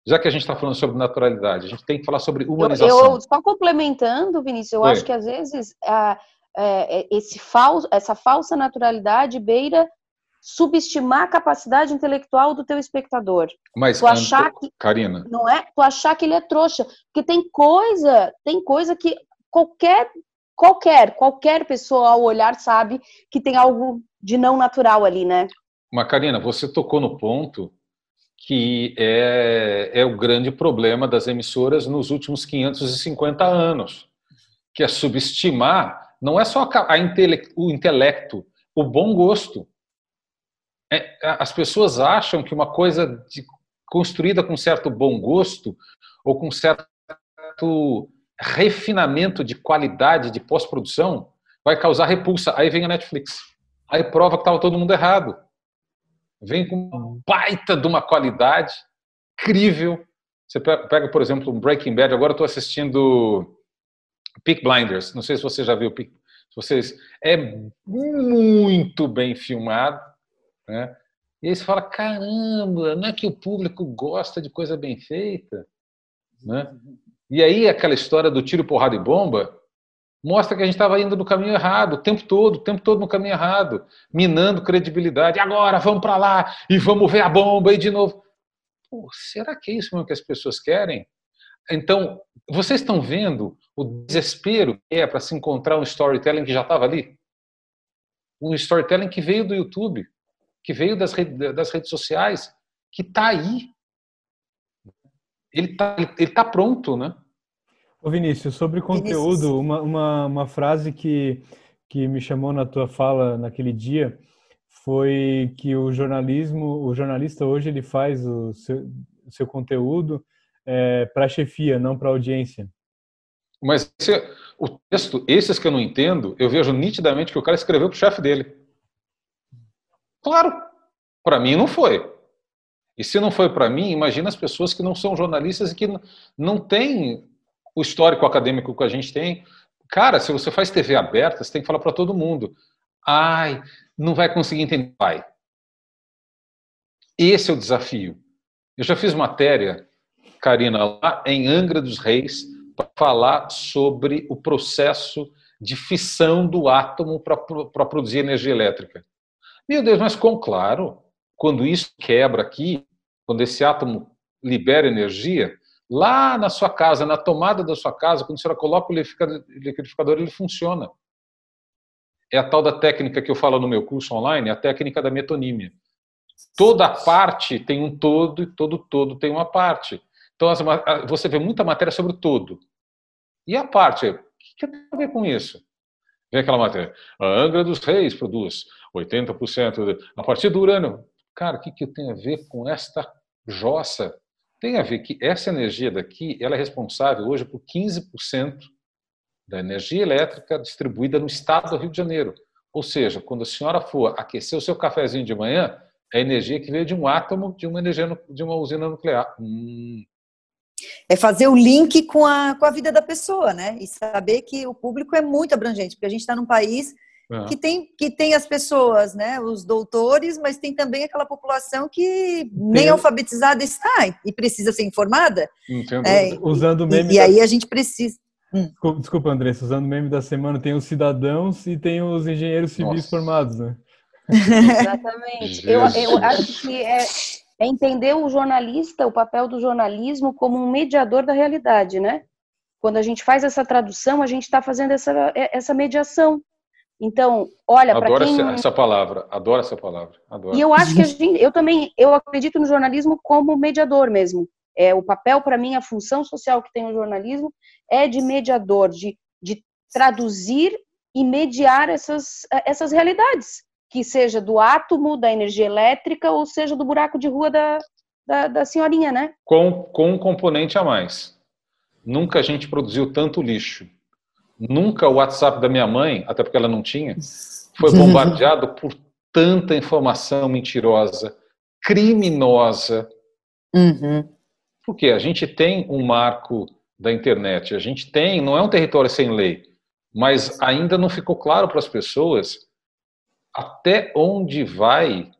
já que a gente está falando sobre naturalidade, a gente tem que falar sobre humanização. Eu, eu só complementando, Vinícius, eu acho que às vezes a, é, é, esse falso, essa falsa naturalidade beira subestimar a capacidade intelectual do teu espectador. Mas tu achar que Karina, não é? Tu achar que ele é trouxa, porque tem coisa, tem coisa que qualquer qualquer qualquer pessoa ao olhar sabe que tem algo de não natural ali, né? Mas Karina, você tocou no ponto que é, é o grande problema das emissoras nos últimos 550 anos, que é subestimar não é só a o intelecto, o bom gosto. É, as pessoas acham que uma coisa de, construída com certo bom gosto ou com certo refinamento de qualidade de pós-produção vai causar repulsa. Aí vem a Netflix. Aí prova que estava todo mundo errado. Vem com baita de uma qualidade incrível, Você pega, por exemplo, um Breaking Bad. Agora estou assistindo Peak Blinders. Não sei se você já viu Peak. Vocês é muito bem filmado, né? E aí você fala, caramba, não é que o público gosta de coisa bem feita, né? E aí aquela história do tiro, porrada e bomba mostra que a gente estava indo no caminho errado o tempo todo, o tempo todo no caminho errado, minando credibilidade. Agora vamos para lá e vamos ver a bomba e de novo. Pô, será que é isso mesmo que as pessoas querem? Então, vocês estão vendo o desespero que é para se encontrar um storytelling que já estava ali? Um storytelling que veio do YouTube, que veio das, das redes sociais, que está aí. Ele está ele tá pronto, né? Ô Vinícius, sobre conteúdo, uma, uma, uma frase que, que me chamou na tua fala naquele dia foi que o jornalismo, o jornalista hoje ele faz o seu, seu conteúdo é, para a chefia, não para a audiência. Mas esse, o texto, esses que eu não entendo, eu vejo nitidamente que o cara escreveu para o chefe dele. Claro, para mim não foi. E se não foi para mim, imagina as pessoas que não são jornalistas e que não têm o histórico acadêmico que a gente tem. Cara, se você faz TV aberta, você tem que falar para todo mundo. Ai, não vai conseguir entender. Vai. Esse é o desafio. Eu já fiz matéria, Karina, lá em Angra dos Reis, para falar sobre o processo de fissão do átomo para produzir energia elétrica. Meu Deus, mas com claro, quando isso quebra aqui, quando esse átomo libera energia, Lá na sua casa, na tomada da sua casa, quando a senhora coloca o liquidificador, ele funciona. É a tal da técnica que eu falo no meu curso online, a técnica da metonímia. Toda parte tem um todo e todo todo tem uma parte. Então você vê muita matéria sobre o todo. E a parte? O que tem a ver com isso? Vem aquela matéria. A Angra dos Reis produz 80% a partir do urânio. Cara, o que, que tem a ver com esta jossa? tem a ver que essa energia daqui ela é responsável hoje por 15% da energia elétrica distribuída no estado do Rio de Janeiro. Ou seja, quando a senhora for aquecer o seu cafezinho de manhã, é energia que veio de um átomo de uma energia de uma usina nuclear. Hum. É fazer o link com a, com a vida da pessoa, né? E saber que o público é muito abrangente, porque a gente está num país é. que, tem, que tem as pessoas, né, os doutores, mas tem também aquela população que nem tem... alfabetizada está e precisa ser informada. É, usando o meme. E, da... e, aí a gente precisa. Hum. Desculpa, Andressa, usando o meme da semana, tem os cidadãos e tem os engenheiros civis Nossa. formados, né? Exatamente. eu, eu acho que é, é entender o jornalista, o papel do jornalismo como um mediador da realidade, né? Quando a gente faz essa tradução, a gente está fazendo essa, essa mediação então, olha, para quem essa, essa palavra, adoro essa palavra, adoro. E eu acho que a gente, eu também, eu acredito no jornalismo como mediador mesmo. É o papel para mim, a função social que tem o jornalismo é de mediador, de, de traduzir e mediar essas essas realidades, que seja do átomo, da energia elétrica ou seja do buraco de rua da, da, da senhorinha, né? Com, com um componente a mais. Nunca a gente produziu tanto lixo Nunca o WhatsApp da minha mãe, até porque ela não tinha, foi bombardeado por tanta informação mentirosa, criminosa. Uhum. Porque a gente tem um marco da internet, a gente tem, não é um território sem lei, mas ainda não ficou claro para as pessoas até onde vai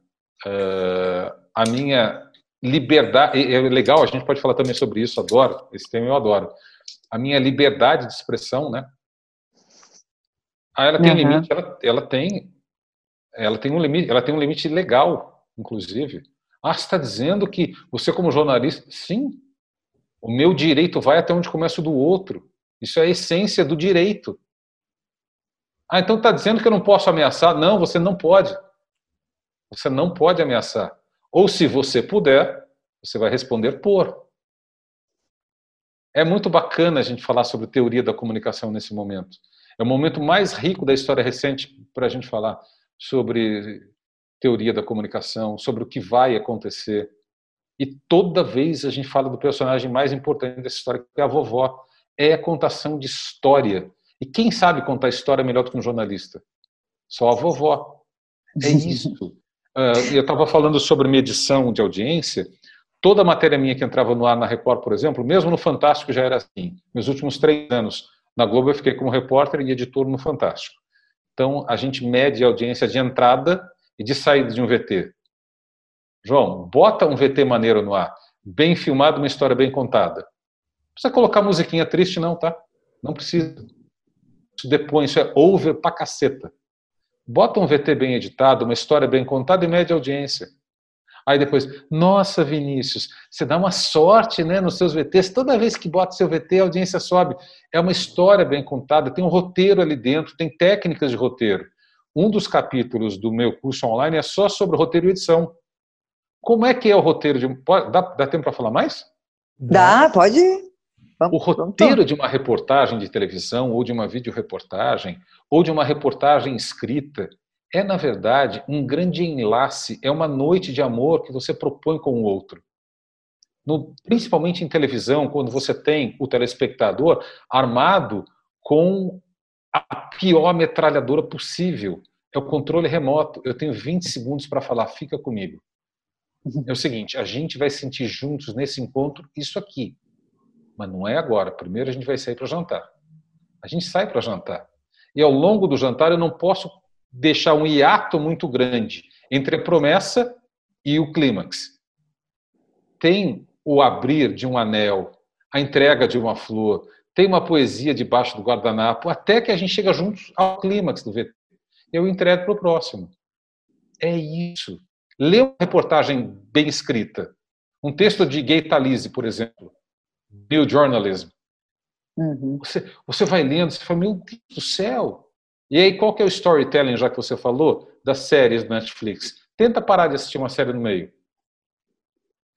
uh, a minha liberdade. É legal, a gente pode falar também sobre isso, adoro, esse tema eu adoro. A minha liberdade de expressão, né? Ah, ela tem uhum. limite, ela, ela tem ela tem um limite, ela tem um limite legal, inclusive. Ah, você está dizendo que você como jornalista, sim, o meu direito vai até onde começa o do outro. Isso é a essência do direito. Ah, então está dizendo que eu não posso ameaçar? Não, você não pode. Você não pode ameaçar. Ou se você puder, você vai responder por. É muito bacana a gente falar sobre teoria da comunicação nesse momento. É o momento mais rico da história recente para a gente falar sobre teoria da comunicação, sobre o que vai acontecer. E toda vez a gente fala do personagem mais importante dessa história, que é a vovó. É a contação de história. E quem sabe contar história melhor do que um jornalista? Só a vovó. É isso. Uh, eu estava falando sobre medição de audiência. Toda matéria minha que entrava no ar na Record, por exemplo, mesmo no Fantástico já era assim. Meus últimos três anos na Globo eu fiquei como repórter e editor no Fantástico. Então a gente mede a audiência de entrada e de saída de um VT. João, bota um VT maneiro no ar, bem filmado, uma história bem contada. Não precisa colocar musiquinha triste, não, tá? Não precisa. Depõe, isso é over pra caceta. Bota um VT bem editado, uma história bem contada e mede audiência. Aí depois, nossa, Vinícius, você dá uma sorte né, nos seus VTs. Toda vez que bota seu VT, a audiência sobe. É uma história bem contada, tem um roteiro ali dentro, tem técnicas de roteiro. Um dos capítulos do meu curso online é só sobre roteiro e edição. Como é que é o roteiro de. Dá, dá tempo para falar mais? Dá, pode. Vamos, o roteiro de uma reportagem de televisão, ou de uma videoreportagem, ou de uma reportagem escrita, é, na verdade, um grande enlace, é uma noite de amor que você propõe com o outro. No, principalmente em televisão, quando você tem o telespectador armado com a pior metralhadora possível. É o controle remoto. Eu tenho 20 segundos para falar, fica comigo. É o seguinte, a gente vai sentir juntos nesse encontro isso aqui. Mas não é agora. Primeiro a gente vai sair para jantar. A gente sai para jantar. E ao longo do jantar eu não posso deixar um hiato muito grande entre a promessa e o clímax. Tem o abrir de um anel, a entrega de uma flor, tem uma poesia debaixo do guardanapo, até que a gente chega juntos ao clímax do VT. Eu entrego para o próximo. É isso. Lê uma reportagem bem escrita. Um texto de Gay Talese, por exemplo. New Journalism. Uhum. Você, você vai lendo, você fala, meu Deus do céu, e aí, qual que é o storytelling, já que você falou, das séries do Netflix? Tenta parar de assistir uma série no meio.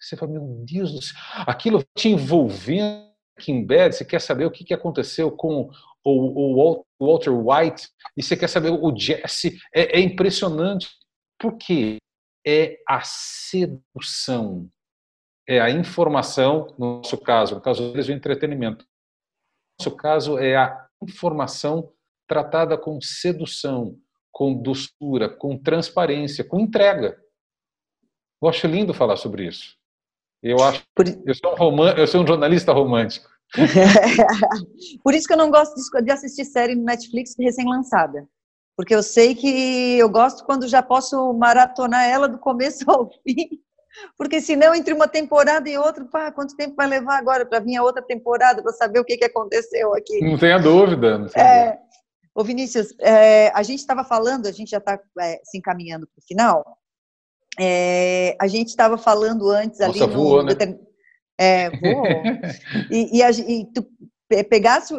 Você fala, meu Deus do céu, aquilo te envolvendo em bed, você quer saber o que aconteceu com o, Walter White, e você quer saber o Jesse, é, é impressionante. Por quê? É a sedução, é a informação, no nosso caso, no caso deles, o entretenimento. No nosso caso, é a informação tratada com sedução, com doçura, com transparência, com entrega. Eu acho lindo falar sobre isso. Eu acho. Eu sou um, roman... eu sou um jornalista romântico. Por isso que eu não gosto de assistir série no Netflix recém-lançada. Porque eu sei que eu gosto quando já posso maratonar ela do começo ao fim. Porque senão, entre uma temporada e outra, pá, quanto tempo vai levar agora para vir a outra temporada para saber o que, que aconteceu aqui? Não tenha dúvida. Não tenha é, dúvida. Ô Vinícius, é, a gente estava falando, a gente já está é, se encaminhando para o final. É, a gente estava falando antes Nossa, ali. Voou, no, né? É, voou. e, e, a, e tu pegasse,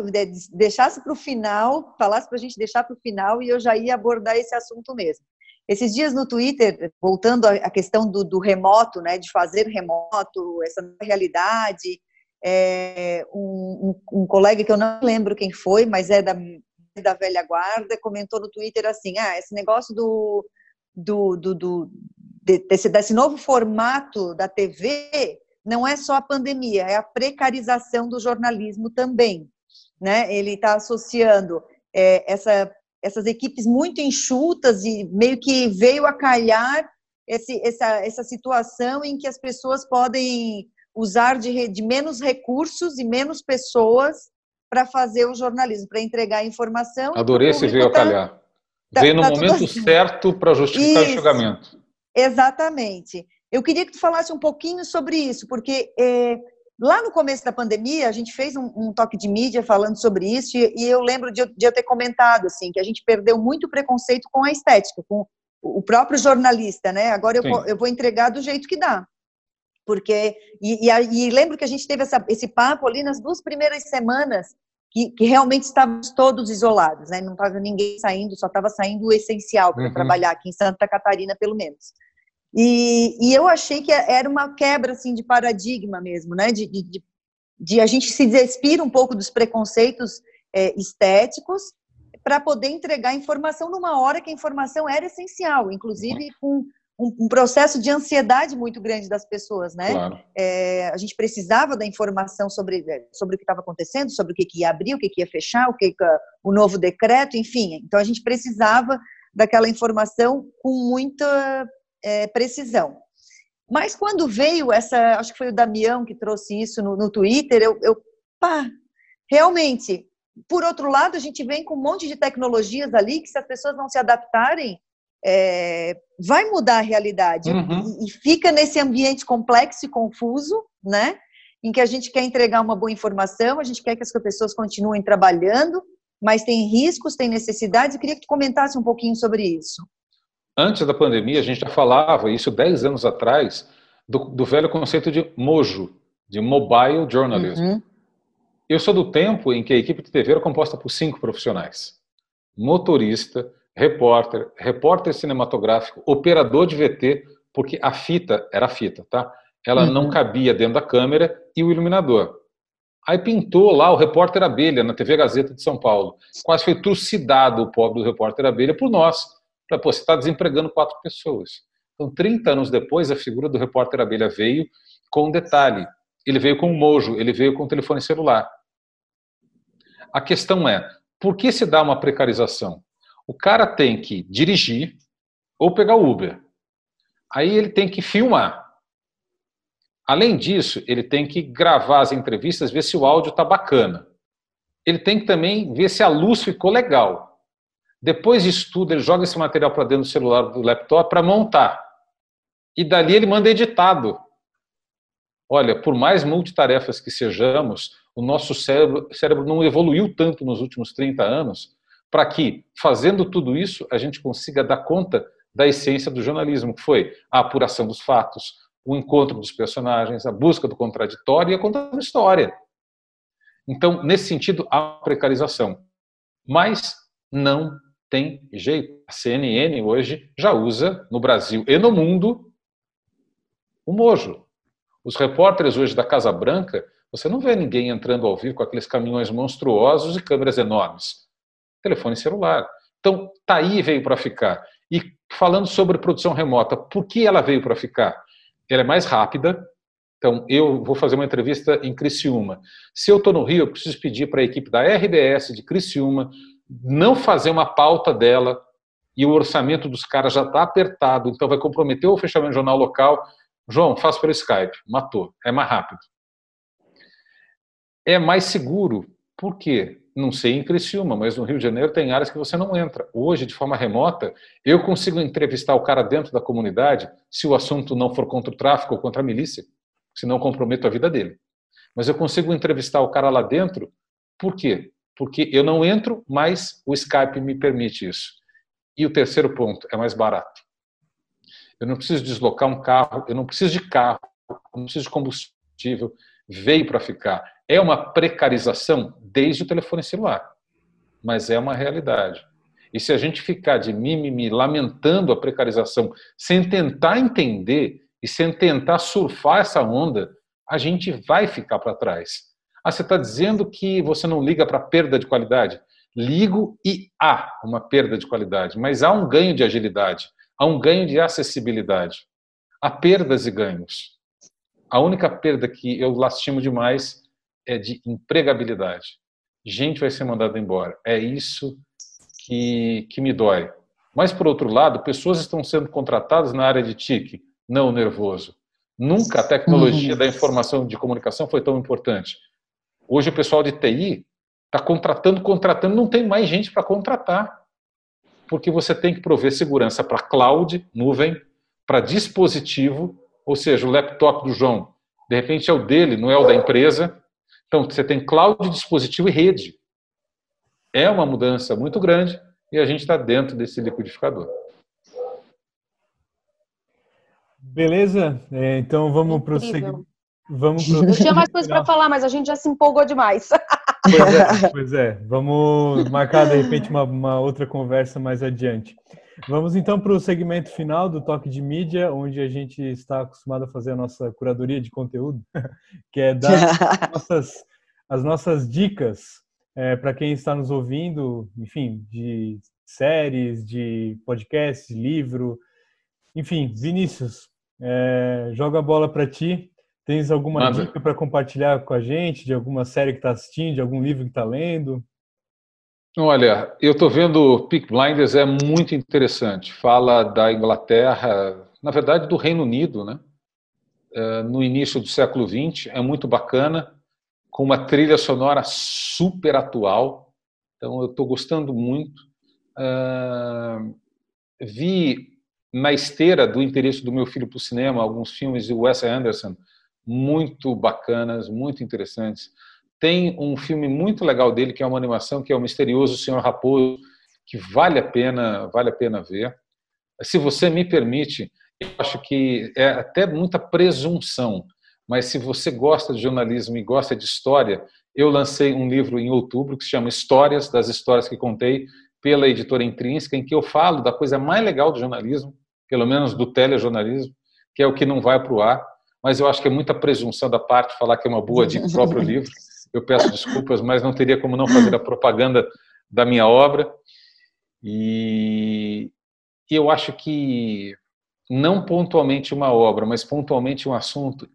deixasse para o final, falasse para a gente deixar para o final e eu já ia abordar esse assunto mesmo. Esses dias no Twitter, voltando à questão do, do remoto, né, de fazer remoto, essa realidade, é, um, um, colega que eu não lembro quem foi, mas é da, da velha guarda comentou no Twitter assim: ah, esse negócio do, do, do, do desse, desse novo formato da TV não é só a pandemia, é a precarização do jornalismo também. Né? Ele está associando é, essa, essas equipes muito enxutas e meio que veio a calhar esse, essa, essa situação em que as pessoas podem usar de, de menos recursos e menos pessoas para fazer o jornalismo, para entregar a informação. Adorei esse veio a tá calhar. Tá, veio no tá momento assim. certo para justificar isso, o julgamento. Exatamente. Eu queria que tu falasse um pouquinho sobre isso, porque é, lá no começo da pandemia a gente fez um, um toque de mídia falando sobre isso e, e eu lembro de, de, eu ter comentado assim que a gente perdeu muito preconceito com a estética, com o próprio jornalista, né? Agora eu, eu vou entregar do jeito que dá porque e, e, e, lembro que a gente teve essa, esse papo ali nas duas primeiras semanas que, que realmente estávamos todos isolados, né? Não estava ninguém saindo, só estava saindo o essencial para uhum. trabalhar aqui em Santa Catarina, pelo menos. E, e, eu achei que era uma quebra assim de paradigma mesmo, né? De, de, de a gente se despir um pouco dos preconceitos é, estéticos para poder entregar informação numa hora que a informação era essencial, inclusive com um, um, processo de ansiedade muito grande das pessoas, né? Claro. É, a gente precisava da informação sobre, é, sobre o que estava acontecendo, sobre o que, que, ia abrir, o que, que ia fechar, o que, que o novo decreto, enfim. Então a gente precisava daquela informação com muita é, precisão. Mas quando veio essa, acho que foi o Damião que trouxe isso no, no Twitter, eu, eu, pá, realmente, por outro lado, a gente vem com um monte de tecnologias ali que se as pessoas não se adaptarem, é, vai mudar a realidade. Uhum. E, e fica nesse ambiente complexo e confuso, né? Em que a gente quer entregar uma boa informação, a gente quer que as pessoas continuem trabalhando, mas tem riscos, tem necessidades. Eu queria que tu comentasse um pouquinho sobre isso. Antes da pandemia, a gente já falava, isso 10 anos atrás, do, do velho conceito de MOJO, de Mobile Journalism. Uhum. Eu sou do tempo em que a equipe de TV era composta por cinco profissionais: motorista, repórter, repórter cinematográfico, operador de VT, porque a fita era a fita, tá? Ela uhum. não cabia dentro da câmera e o iluminador. Aí pintou lá o repórter abelha na TV Gazeta de São Paulo. Quase foi trucidado o pobre do repórter abelha por nós. Para você está desempregando quatro pessoas. Então, 30 anos depois, a figura do repórter abelha veio com um detalhe. Ele veio com um mojo, ele veio com um telefone celular. A questão é, por que se dá uma precarização? O cara tem que dirigir ou pegar Uber. Aí ele tem que filmar. Além disso, ele tem que gravar as entrevistas, ver se o áudio está bacana. Ele tem que também ver se a luz ficou legal. Depois tudo, ele joga esse material para dentro do celular, do laptop, para montar. E dali ele manda editado. Olha, por mais multitarefas que sejamos, o nosso cérebro, cérebro não evoluiu tanto nos últimos 30 anos para que, fazendo tudo isso, a gente consiga dar conta da essência do jornalismo, que foi a apuração dos fatos, o encontro dos personagens, a busca do contraditório e a contação da história. Então, nesse sentido, há precarização. Mas não tem jeito. A CNN hoje já usa, no Brasil e no mundo, o mojo. Os repórteres hoje da Casa Branca, você não vê ninguém entrando ao vivo com aqueles caminhões monstruosos e câmeras enormes telefone celular. Então, tá aí veio para ficar. E falando sobre produção remota, por que ela veio para ficar? Ela é mais rápida. Então, eu vou fazer uma entrevista em Criciúma. Se eu estou no Rio, eu preciso pedir para a equipe da RBS de Criciúma não fazer uma pauta dela e o orçamento dos caras já está apertado, então vai comprometer o fechamento do jornal local. João, faz pelo Skype. Matou. É mais rápido. É mais seguro. Por quê? não sei em Criciúma, mas no Rio de Janeiro tem áreas que você não entra. Hoje, de forma remota, eu consigo entrevistar o cara dentro da comunidade se o assunto não for contra o tráfico ou contra a milícia, se não comprometo a vida dele. Mas eu consigo entrevistar o cara lá dentro, por quê? Porque eu não entro, mas o Skype me permite isso. E o terceiro ponto, é mais barato. Eu não preciso deslocar um carro, eu não preciso de carro, eu não preciso de combustível, veio para ficar. É uma precarização desde o telefone celular, mas é uma realidade. E se a gente ficar de mimimi lamentando a precarização, sem tentar entender e sem tentar surfar essa onda, a gente vai ficar para trás. Ah, você está dizendo que você não liga para perda de qualidade? Ligo e há uma perda de qualidade, mas há um ganho de agilidade, há um ganho de acessibilidade. Há perdas e ganhos. A única perda que eu lastimo demais é de empregabilidade. Gente vai ser mandada embora. É isso que, que me dói. Mas, por outro lado, pessoas estão sendo contratadas na área de TIC, não nervoso. Nunca a tecnologia uhum. da informação de comunicação foi tão importante. Hoje o pessoal de TI está contratando, contratando, não tem mais gente para contratar. Porque você tem que prover segurança para cloud, nuvem, para dispositivo, ou seja, o laptop do João, de repente é o dele, não é o da empresa. Então, você tem cloud, dispositivo e rede. É uma mudança muito grande e a gente está dentro desse liquidificador. Beleza? É, então vamos prosseguir. Vamos pro... Eu tinha mais coisas para falar, mas a gente já se empolgou demais. Pois é, pois é. Vamos marcar de repente uma, uma outra conversa mais adiante. Vamos então para o segmento final do Toque de Mídia, onde a gente está acostumado a fazer a nossa curadoria de conteúdo, que é dar as nossas, as nossas dicas é, para quem está nos ouvindo, enfim, de séries, de podcasts, livro, enfim, Vinícius, é, joga a bola para ti. Tens alguma Manda. dica para compartilhar com a gente de alguma série que está assistindo, de algum livro que está lendo? Olha, eu estou vendo Peak Blinders, é muito interessante. Fala da Inglaterra, na verdade do Reino Unido, né? uh, no início do século XX, é muito bacana, com uma trilha sonora super atual. Então, eu estou gostando muito. Uh, vi na esteira do interesse do meu filho para o cinema alguns filmes de Wes Anderson muito bacanas, muito interessantes. Tem um filme muito legal dele que é uma animação que é o Misterioso Senhor Raposo, que vale a pena, vale a pena ver. Se você me permite, eu acho que é até muita presunção, mas se você gosta de jornalismo e gosta de história, eu lancei um livro em outubro que se chama Histórias das Histórias que Contei, pela editora Intrínseca, em que eu falo da coisa mais legal do jornalismo, pelo menos do telejornalismo, que é o que não vai para o ar, mas eu acho que é muita presunção da parte falar que é uma boa de próprio livro. Eu peço desculpas, mas não teria como não fazer a propaganda da minha obra. E eu acho que não pontualmente uma obra, mas pontualmente um assunto,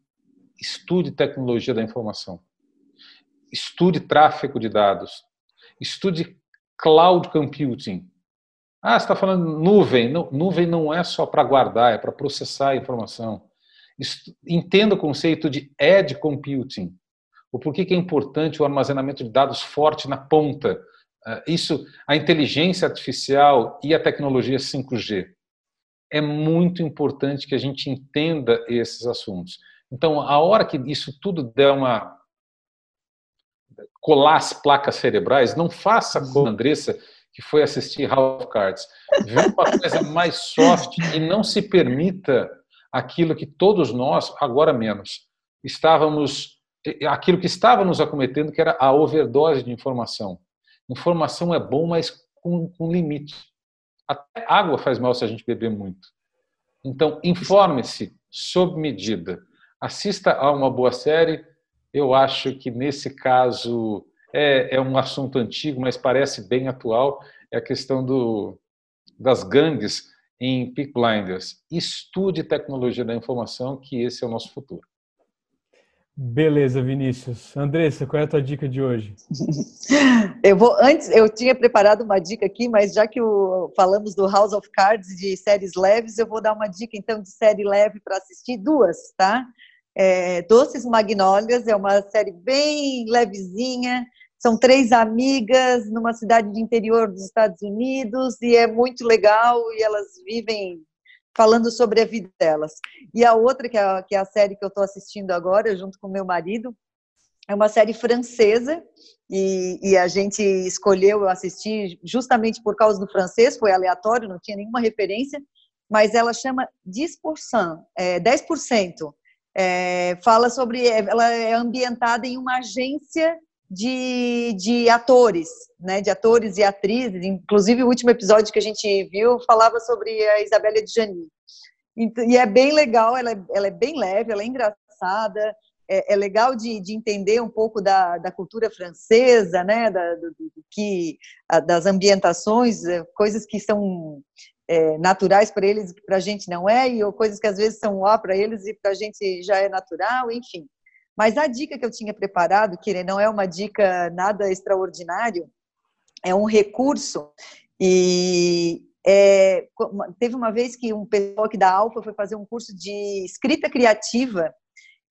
estude tecnologia da informação. Estude tráfego de dados. Estude cloud computing. Ah, você está falando nuvem. Não, nuvem não é só para guardar, é para processar a informação. Entenda o conceito de edge computing. O porquê que é importante o armazenamento de dados forte na ponta. Ah, isso, a inteligência artificial e a tecnologia 5G. É muito importante que a gente entenda esses assuntos. Então, a hora que isso tudo der uma colar as placas cerebrais, não faça como a Andressa, que foi assistir House of Cards. Vê uma coisa mais soft e não se permita aquilo que todos nós, agora menos, estávamos, aquilo que estávamos acometendo, que era a overdose de informação. Informação é bom, mas com, com limite. Até água faz mal se a gente beber muito. Então, informe-se sob medida. Assista a uma boa série, eu acho que nesse caso é, é um assunto antigo, mas parece bem atual. É a questão do, das gangues em Peak Blinders. Estude tecnologia da informação, que esse é o nosso futuro. Beleza, Vinícius. Andressa, qual é a tua dica de hoje? Eu vou antes, eu tinha preparado uma dica aqui, mas já que o, falamos do House of Cards de séries leves, eu vou dar uma dica então de série leve para assistir duas, tá? é, Doces Magnólias, é uma série bem levezinha, são três amigas numa cidade de interior dos Estados Unidos e é muito legal e elas vivem falando sobre a vida delas. E a outra, que é a, que é a série que eu estou assistindo agora, junto com meu marido, é uma série francesa e, e, a gente escolheu assistir justamente por causa do francês, foi aleatório, não tinha nenhuma referência, mas ela chama 10%, é, 10% é, fala sobre. Ela é ambientada em uma agência de, de atores, né, de atores e atrizes. Inclusive, o último episódio que a gente viu falava sobre a Isabelle Adjani. E é bem legal, ela é, ela é bem leve, ela é engraçada, é, é legal de, de, entender um pouco da, da cultura francesa, né, da, do, do, que, das ambientações, é, coisas que são é, naturais para eles para a gente não é, e ou coisas que às vezes são ó para eles e para a gente já é natural, enfim. Mas a dica que eu tinha preparado, que não é uma dica nada extraordinário, é um recurso e é, teve uma vez que um pessoal aqui da Alfa foi fazer um curso de escrita criativa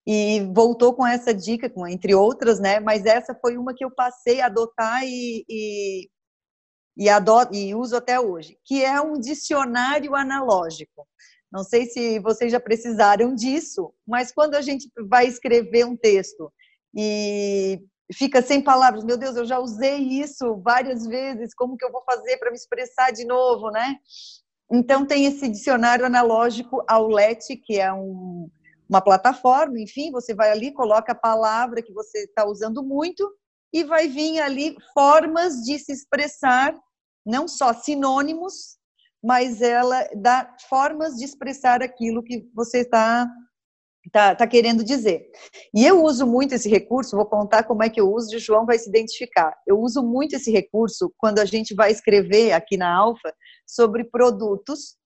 e voltou com essa dica, entre outras, né? Mas essa foi uma que eu passei a adotar e, e e, adoto, e uso até hoje, que é um dicionário analógico. Não sei se vocês já precisaram disso, mas quando a gente vai escrever um texto e fica sem palavras, meu Deus, eu já usei isso várias vezes, como que eu vou fazer para me expressar de novo, né? Então tem esse dicionário analógico Aulete, que é um, uma plataforma, enfim, você vai ali, coloca a palavra que você está usando muito e vai vir ali formas de se expressar não só sinônimos, mas ela dá formas de expressar aquilo que você está tá, tá querendo dizer. E eu uso muito esse recurso, vou contar como é que eu uso, e o João vai se identificar. Eu uso muito esse recurso quando a gente vai escrever aqui na Alfa sobre produtos,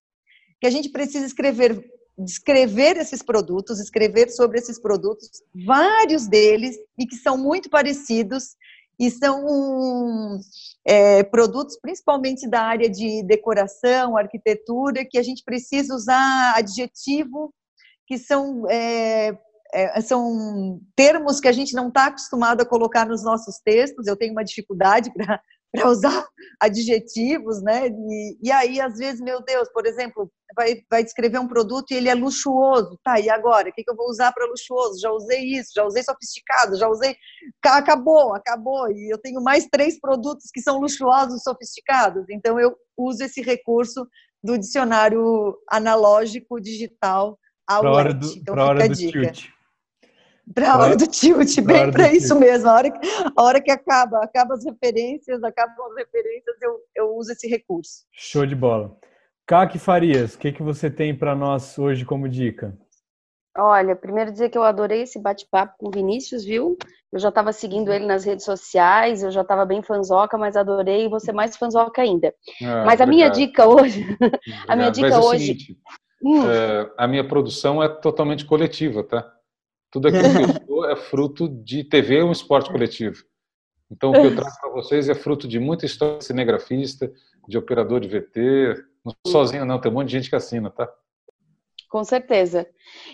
que a gente precisa escrever descrever esses produtos, escrever sobre esses produtos, vários deles, e que são muito parecidos, e são é, produtos principalmente da área de decoração, arquitetura, que a gente precisa usar adjetivo que são é, é, são termos que a gente não está acostumado a colocar nos nossos textos. Eu tenho uma dificuldade para para usar adjetivos, né? E, e, aí, às vezes, meu Deus, por exemplo, vai, vai descrever um produto e ele é luxuoso. Tá, e agora? O que, que eu vou usar para luxuoso? Já usei isso, já usei sofisticado, já usei. Acabou, acabou. E eu tenho mais três produtos que são luxuosos sofisticados. Então, eu uso esse recurso do dicionário analógico digital ao hora do, então, fica hora a dica. Tilt. Para a hora do tilt, bem para isso tilt. mesmo. A hora, que, a hora que acaba, acaba as referências, acabam as referências, eu, eu uso esse recurso. Show de bola. Kaki Farias, o que, que você tem para nós hoje como dica? Olha, primeiro dizer que eu adorei esse bate-papo com o Vinícius, viu? Eu já estava seguindo ele nas redes sociais, eu já estava bem fanzoca, mas adorei você mais fanzoca ainda. Ah, mas a minha dica hoje, a minha dica mas hoje, seguinte, hum. é, a minha produção é totalmente coletiva, tá? Tudo aquilo que eu sou é fruto de TV ou um esporte coletivo. Então, o que eu trago para vocês é fruto de muita história de cinegrafista, de operador de VT. Não sou sozinho, não, tem um monte de gente que assina, tá? Com certeza.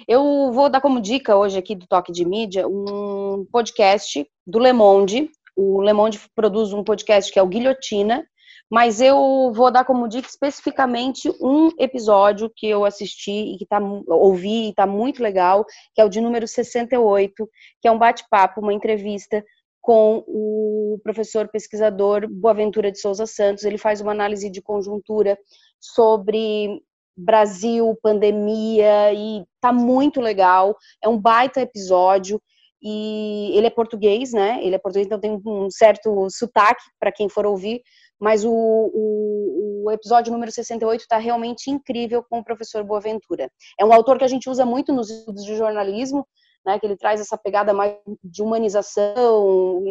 Eu vou dar como dica hoje aqui do Toque de Mídia um podcast do Le Monde. O Le Monde produz um podcast que é o Guilhotina, mas eu vou dar como dica especificamente um episódio que eu assisti e que tá, ouvi e está muito legal, que é o de número 68, que é um bate-papo, uma entrevista com o professor pesquisador Boaventura de Souza Santos. Ele faz uma análise de conjuntura sobre Brasil, pandemia, e tá muito legal. É um baita episódio. E ele é português, né? Ele é português, então tem um certo sotaque para quem for ouvir, mas o, o, o episódio número 68 está realmente incrível com o professor Boaventura. É um autor que a gente usa muito nos estudos de jornalismo, né, que ele traz essa pegada mais de humanização.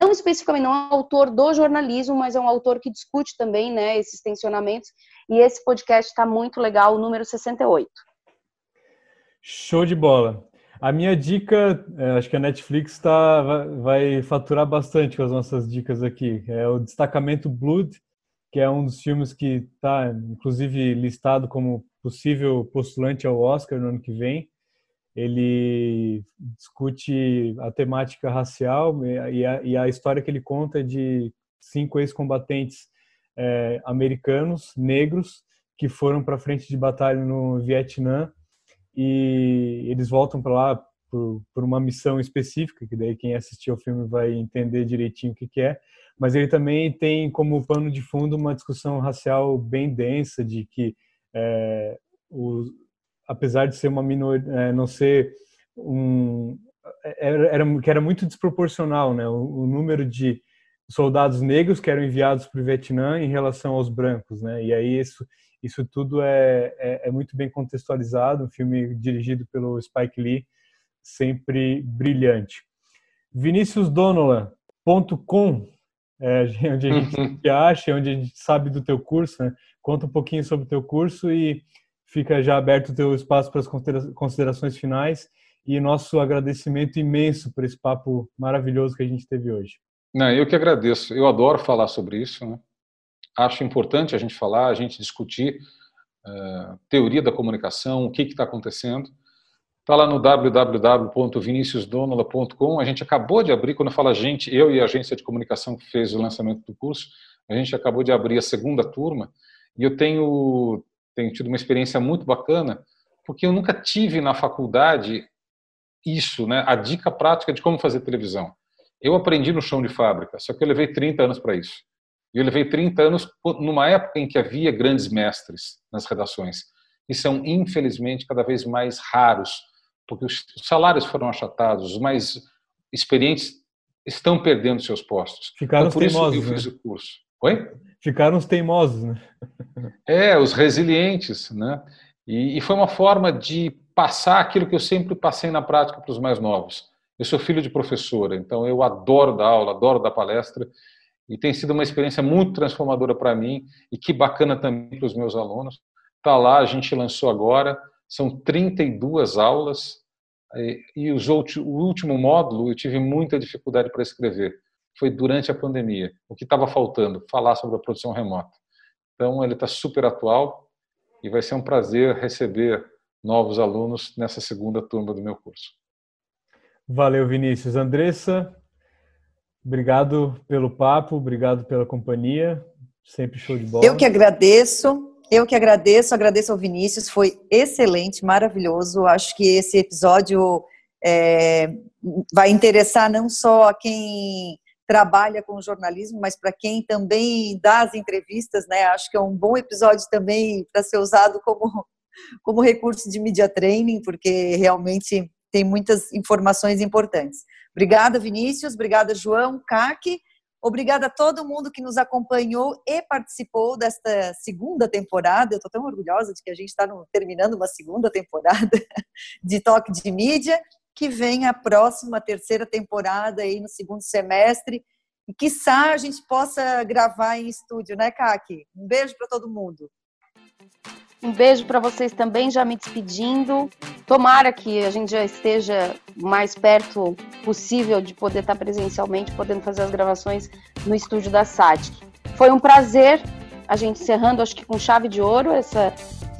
Não especificamente, não é um autor do jornalismo, mas é um autor que discute também né, esses tensionamentos. E esse podcast está muito legal, o número 68. Show de bola. A minha dica, é, acho que a Netflix tá, vai faturar bastante com as nossas dicas aqui. É o Destacamento Blood, que é um dos filmes que está, inclusive, listado como possível postulante ao Oscar no ano que vem. Ele discute a temática racial e a, e a história que ele conta de cinco ex-combatentes é, americanos, negros, que foram para frente de batalha no Vietnã e eles voltam para lá por, por, uma missão específica, que daí quem assistiu ao filme vai entender direitinho o que, que é, mas ele também tem como pano de fundo uma discussão racial bem densa de que é, apesar de ser uma minoria, é, não ser um era, era, que era muito desproporcional, né, o, o número de soldados negros que eram enviados para o Vietnã em relação aos brancos, né? E aí isso isso tudo é, é, é, muito bem contextualizado, um filme dirigido pelo Spike Lee, sempre brilhante. ViniciusDonola.com é onde a gente te acha, onde a gente sabe do teu curso, né? Conta um pouquinho sobre o teu curso e fica já aberto o teu espaço para as considerações finais e nosso agradecimento imenso por esse papo maravilhoso que a gente teve hoje. Não, eu que agradeço. Eu adoro falar sobre isso, né? Acho importante a gente falar, a gente discutir uh, teoria da comunicação, o que está acontecendo. Está lá no www.viniciusdonola.com. A gente acabou de abrir, quando eu falo a gente, eu e a agência de comunicação que fez o lançamento do curso, a gente acabou de abrir a segunda turma e eu tenho, tenho tido uma experiência muito bacana, porque eu nunca tive na faculdade isso, né, a dica prática de como fazer televisão. Eu aprendi no chão de fábrica, só que eu levei 30 anos para isso. Eu levei 30 anos numa época em que havia grandes mestres nas redações. E são, infelizmente, cada vez mais raros, porque os salários foram achatados, os mais experientes estão perdendo seus postos. Ficaram então, por teimosos, isso eu fiz né? o curso. Oi? Ficaram os teimosos, né? É, os resilientes, né? E, e foi uma forma de passar aquilo que eu sempre passei na prática para os mais novos. Eu sou filho de professora, então eu adoro dar aula, adoro dar palestra, e tem sido uma experiência muito transformadora para mim e que bacana também para os meus alunos. Está lá, a gente lançou agora, são 32 aulas e os o último módulo eu tive muita dificuldade para escrever. Foi durante a pandemia. O que estava faltando? Falar sobre a produção remota. Então, ele está super atual e vai ser um prazer receber novos alunos nessa segunda turma do meu curso. Valeu, Vinícius. Andressa, obrigado pelo papo, obrigado pela companhia. Sempre show de bola. Eu que agradeço. Eu que agradeço, agradeço ao Vinícius, foi excelente, maravilhoso. Acho que esse episódio é, vai interessar não só a quem trabalha com jornalismo, mas para quem também dá as entrevistas, né? Acho que é um bom episódio também para ser usado como, como recurso de media training, porque realmente tem muitas informações importantes. Obrigada, Vinícius, obrigada, João, CAC. Obrigada a todo mundo que nos acompanhou e participou desta segunda temporada. Eu estou tão orgulhosa de que a gente está terminando uma segunda temporada de Toque de Mídia. Que vem a próxima terceira temporada aí no segundo semestre. E que a gente possa gravar em estúdio, né, Kaki? Um beijo para todo mundo. Um beijo para vocês também, já me despedindo. Tomara que a gente já esteja mais perto possível de poder estar presencialmente, podendo fazer as gravações no estúdio da SATIC. Foi um prazer a gente encerrando, acho que com chave de ouro, essa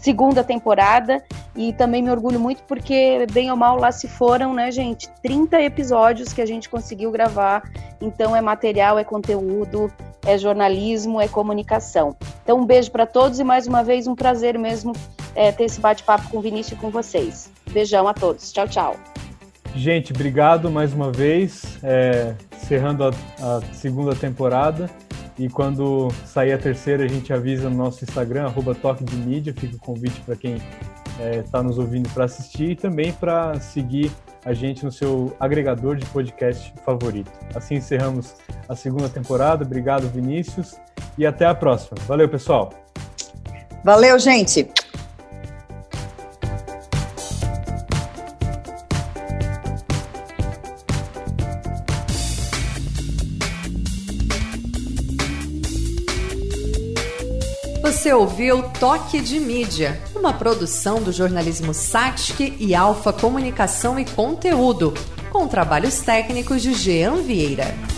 segunda temporada. E também me orgulho muito porque, bem ou mal, lá se foram, né, gente? 30 episódios que a gente conseguiu gravar. Então, é material, é conteúdo, é jornalismo, é comunicação. Então, um beijo para todos e, mais uma vez, um prazer mesmo é, ter esse bate-papo com o Vinícius e com vocês. Beijão a todos. Tchau, tchau. Gente, obrigado mais uma vez. É, encerrando a, a segunda temporada. E quando sair a terceira, a gente avisa no nosso Instagram, arroba Toque de Mídia. Fica o convite para quem está é, tá nos ouvindo para assistir e também para seguir a gente no seu agregador de podcast favorito. Assim encerramos a segunda temporada. Obrigado, Vinícius. E até a próxima. Valeu, pessoal. Valeu, gente. Você ouviu Toque de Mídia, uma produção do jornalismo Satic e Alfa Comunicação e Conteúdo, com trabalhos técnicos de Jean Vieira.